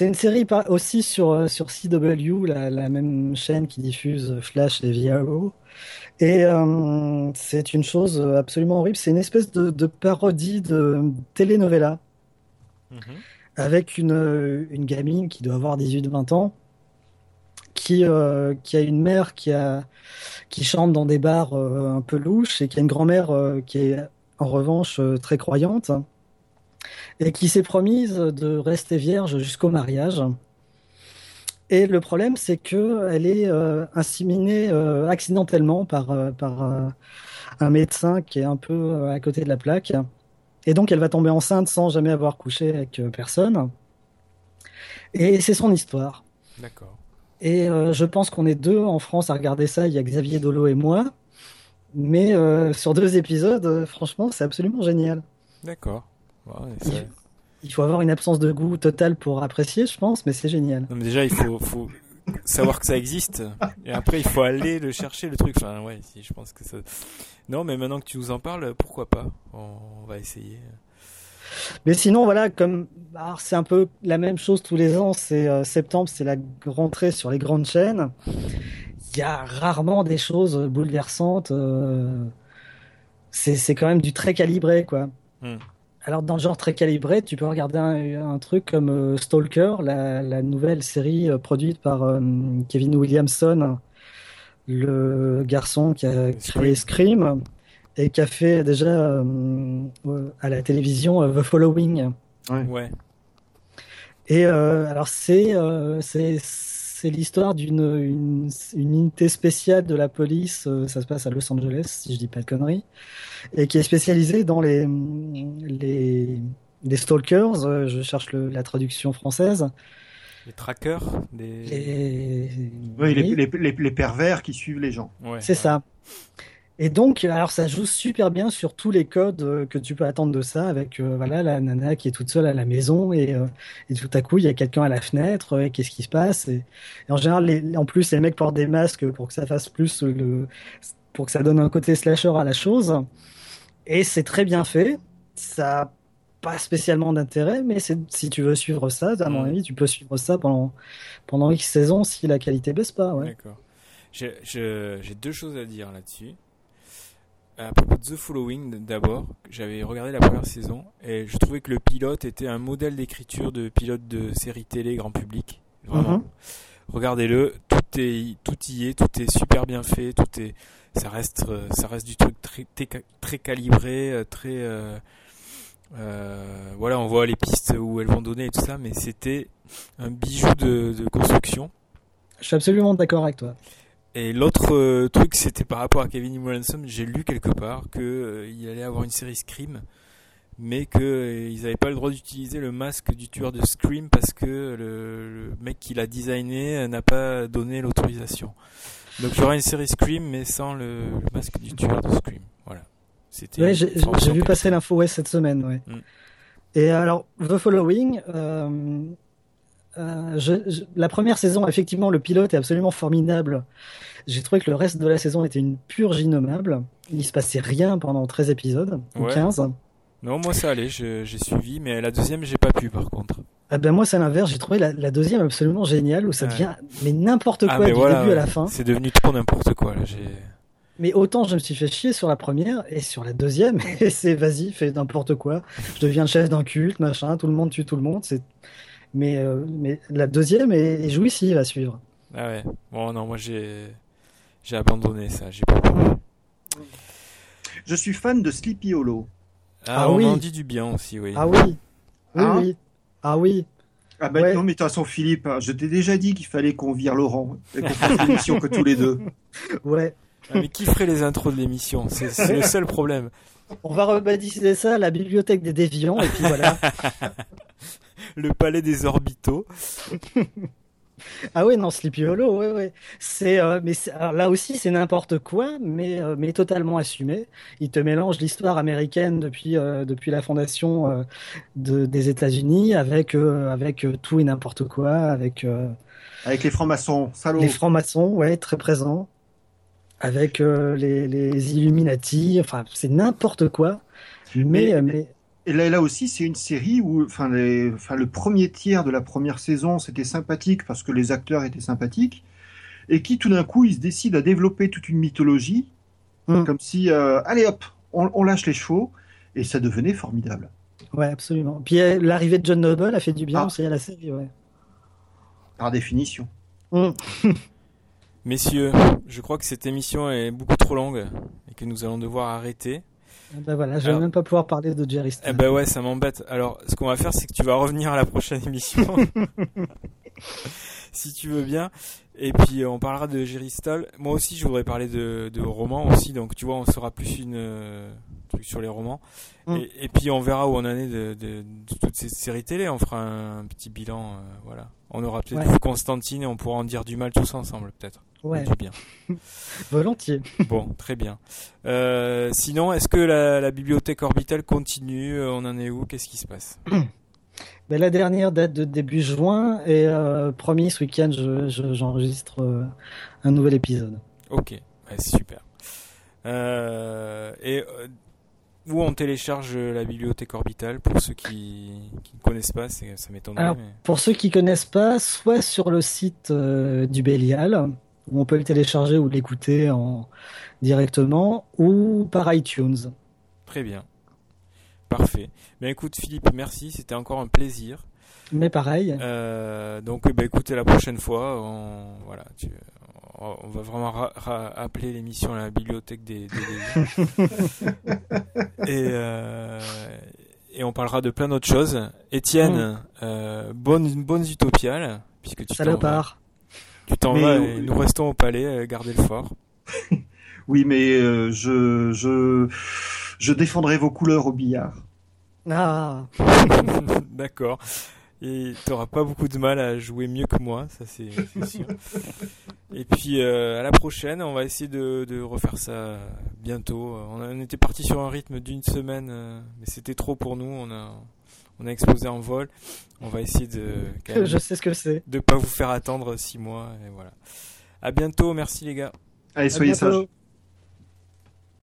C: C'est une série aussi sur, euh, sur CW, la, la même chaîne qui diffuse Flash et VRO. Et euh, c'est une chose absolument horrible. C'est une espèce de, de parodie de telenovela
B: Mhm.
C: avec une, une gamine qui doit avoir 18-20 ans, qui, euh, qui a une mère qui, a, qui chante dans des bars euh, un peu louches et qui a une grand-mère euh, qui est en revanche euh, très croyante et qui s'est promise de rester vierge jusqu'au mariage. Et le problème, c'est que elle est euh, inséminée euh, accidentellement par, euh, par euh, un médecin qui est un peu à côté de la plaque. Et donc, elle va tomber enceinte sans jamais avoir couché avec personne. Et c'est son histoire.
B: D'accord.
C: Et je pense qu'on est deux en France à regarder ça. Il y a Xavier Dolo et moi. Mais sur deux épisodes, franchement, c'est absolument génial.
B: D'accord. Ouais, ça-
C: Il- Il faut avoir une absence de goût totale pour apprécier, je pense, mais c'est génial.
B: Non, mais déjà, il faut, faut savoir que ça existe. Et après, il faut aller le chercher, le truc. Enfin, ouais, si, je pense que ça. Non, mais maintenant que tu nous en parles, pourquoi pas? On, va essayer.
C: Mais sinon, voilà, comme c'est un peu la même chose tous les ans, c'est euh, septembre, c'est la rentrée sur les grandes chaînes. Il y a rarement des choses bouleversantes. euh, c'est c'est quand même du très calibré, quoi.
B: Hmm.
C: Alors, dans le genre très calibré, tu peux regarder un, un truc comme euh, Stalker, la, la nouvelle série euh, produite par euh, Kevin Williamson, le garçon qui a créé Scream et qui a fait déjà à la télévision euh, The Following.
D: Ouais.
B: Ouais.
C: Et euh, alors c'est euh, c'est l'histoire d'une une, une unité spéciale de la police. euh, ça se passe à Los Angeles, si je dis pas de conneries, et qui est spécialisée dans les les les stalkers. euh, je cherche le- la traduction française.
B: Les trackers, des.
D: Les,
C: oui,
D: les, les, les pervers qui suivent les gens.
B: Ouais.
C: c'est ça. Et donc, alors ça joue super bien sur tous les codes euh, que tu peux attendre de ça, avec euh, voilà la nana qui est toute seule à la maison et, euh, et tout à coup il y a quelqu'un à la fenêtre. et Qu'est-ce qui se passe et, et en général, les, en plus les mecs portent des masques pour que ça fasse plus le, pour que ça donne un côté slasher à la chose. Et c'est très bien fait. Ça a pas spécialement d'intérêt, mais si tu veux suivre ça, à mon avis, tu peux suivre ça pendant pendant X saisons si la qualité baisse pas. Ouais.
B: D'accord. J'ai deux choses à dire là-dessus. À propos de The Following, d'abord, j'avais regardé la première saison et je trouvais que le pilote était un modèle d'écriture de pilote de série télé grand public. Vraiment.
C: Mhm.
B: Regardez-le, tout est, tout y est, tout est super bien fait, tout est, ça reste, euh, ça reste du truc très, très, calibré, euh, très, euh, euh, voilà, on voit les pistes où elles vont donner et tout ça, mais c'était un bijou de, de construction.
C: Je suis absolument d'accord avec toi.
B: Et l'autre euh, truc, c'était par rapport à Kevin Williamson. J'ai lu quelque part que euh, allait avoir une série Scream, mais que euh, n'avaient pas le droit d'utiliser le masque du tueur de Scream parce que le, le mec qui l'a designé n'a pas donné l'autorisation. Donc il y aura une série Scream, mais sans le, le masque du tueur de Scream. Voilà. C'était.
C: Ouais, j'ai vu passer l'info ouais, cette semaine. Ouais.
B: Mm.
C: Et alors, The Following, euh, je- je- la première saison, effectivement, le pilote est absolument formidable. J'ai trouvé que le reste de la saison était une purge innommable. Il se passait rien pendant 13 épisodes, ou
B: Ouais.
C: 15.
B: Non, moi ça allait, j'ai suivi, mais la deuxième, j'ai pas pu par contre.
C: Ah ben moi, c'est l'inverse. J'ai trouvé la, la deuxième absolument géniale, où ça
B: Ouais.
C: devient mais n'importe quoi
B: ah, mais
C: du
B: voilà,
C: début à la fin.
B: C'est devenu trop n'importe quoi là.
C: Mais autant je me suis fait chier sur la première et sur la deuxième, et c'est vas-y, fais n'importe quoi. Je deviens le chef d'un culte, machin, tout le monde tue tout le monde. C'est mais euh, mais la deuxième est, est jouissive à suivre.
B: Ah ouais. Bon, non, moi j'ai j'ai abandonné ça. J'ai pas pu.
D: Je suis fan de Sleepy Hollow.
B: Ah,
C: Ah
B: on
C: oui.
B: en dit du bien aussi, oui.
C: Ah oui, oui,
D: Hein
C: oui, ah oui.
D: Ah bah
C: Ouais.
D: non, mais de toute façon, Philippe, hein, je t'ai déjà dit qu'il fallait qu'on vire Laurent et qu'on fasse l'émission que tous les deux.
C: Ouais.
B: Ah, mais qui ferait les intros de l'émission? C'est c'est le seul problème.
C: On va rebaptiser ça la bibliothèque des déviants et puis voilà.
B: Le palais des orbitaux.
C: Ah ouais, non, Sleepy Hollow, ouais, ouais. C'est, euh, mais là aussi, c'est n'importe quoi, mais, euh, mais totalement assumé. Il te mélange l'histoire américaine depuis, euh, depuis la fondation euh, de, des États-Unis avec, euh, avec euh, tout et n'importe quoi, avec euh,
D: Avec les francs-maçons, salauds.
C: les francs-maçons, ouais, très présents, avec euh, les, les Illuminati, enfin, c'est n'importe quoi. Mais,
D: Mais-
C: mais,
D: Et là, là aussi, c'est une série où, enfin, les, enfin, le premier tiers de la première saison, c'était sympathique parce que les acteurs étaient sympathiques, et qui tout d'un coup, ils se décident à développer toute une mythologie,
C: Hmm.
D: comme si, euh, allez hop, on, on lâche les chevaux, et ça devenait formidable.
C: ouais, absolument. Puis euh, l'arrivée de John Noble a fait du bien
D: Ah.
C: aussi à la série, ouais.
D: Par définition.
C: Mm.
B: Messieurs, je crois que cette émission est beaucoup trop longue et que nous allons devoir arrêter.
C: Ben voilà, je vais
B: Alors-
C: même pas pouvoir parler de Jerry
B: Eh
C: Stiller.
B: ben ouais, ça m'embête. Alors, ce qu'on va faire, c'est que tu vas revenir à la prochaine émission. si tu veux bien. Et puis, euh, on parlera de Jerry. Moi aussi, je voudrais parler de, de romans aussi. Donc, tu vois, on sera plus une euh, truc sur les romans.
C: Mm.
B: Et, et puis, on verra où on en est de, de, de toutes ces séries télé. On fera un, petit bilan. euh, voilà. On aura peut-être
C: Ouais.
B: Constantine et on pourra en dire du mal tous ensemble, peut-être. Ou
C: Ouais,
B: du bien.
C: volontiers.
B: Bon, très bien. Euh, sinon, est-ce que la, la bibliothèque orbitale continue? On en est où? Qu'est-ce qui se passe?
C: Ben, la dernière date de début juin et euh, promis ce week-end je- je- j'enregistre euh, un nouvel épisode.
B: Ok, ouais, super. Euh, et où on télécharge la bibliothèque orbitale pour ceux qui ne connaissent pas, ça m'étonnerait. Mais-
C: Pour ceux qui connaissent pas, soit sur le site du Bélial où on peut le télécharger ou l'écouter en directement, ou par iTunes.
B: Très bien. Parfait. Ben écoute Philippe, merci, c'était encore un plaisir.
C: Mais pareil.
B: Euh, donc ben écoutez la prochaine fois, on voilà, tu- on on va vraiment ra- ra- appeler l'émission la bibliothèque des, des et euh, et on parlera de plein d'autres choses. Étienne, euh, bonne bonne utopiale puisque tu t'en vas. Tu t'en vas et nous restons au palais, euh, garder le fort.
D: Oui, mais euh, je, je, je défendrai vos couleurs au billard.
C: Ah,
B: D'accord. Et t'auras pas beaucoup de mal à jouer mieux que moi, ça c'est sûr. Et puis euh, à la prochaine, on va essayer de, de refaire ça bientôt. On, a- on était parti sur un rythme d'une semaine, euh, mais c'était trop pour nous. On a on a explosé en vol. On va essayer de quand même
C: je sais ce que c'est.
B: de pas vous faire attendre six mois et voilà. À bientôt, merci les gars.
D: Allez,
C: À
D: soyez sages.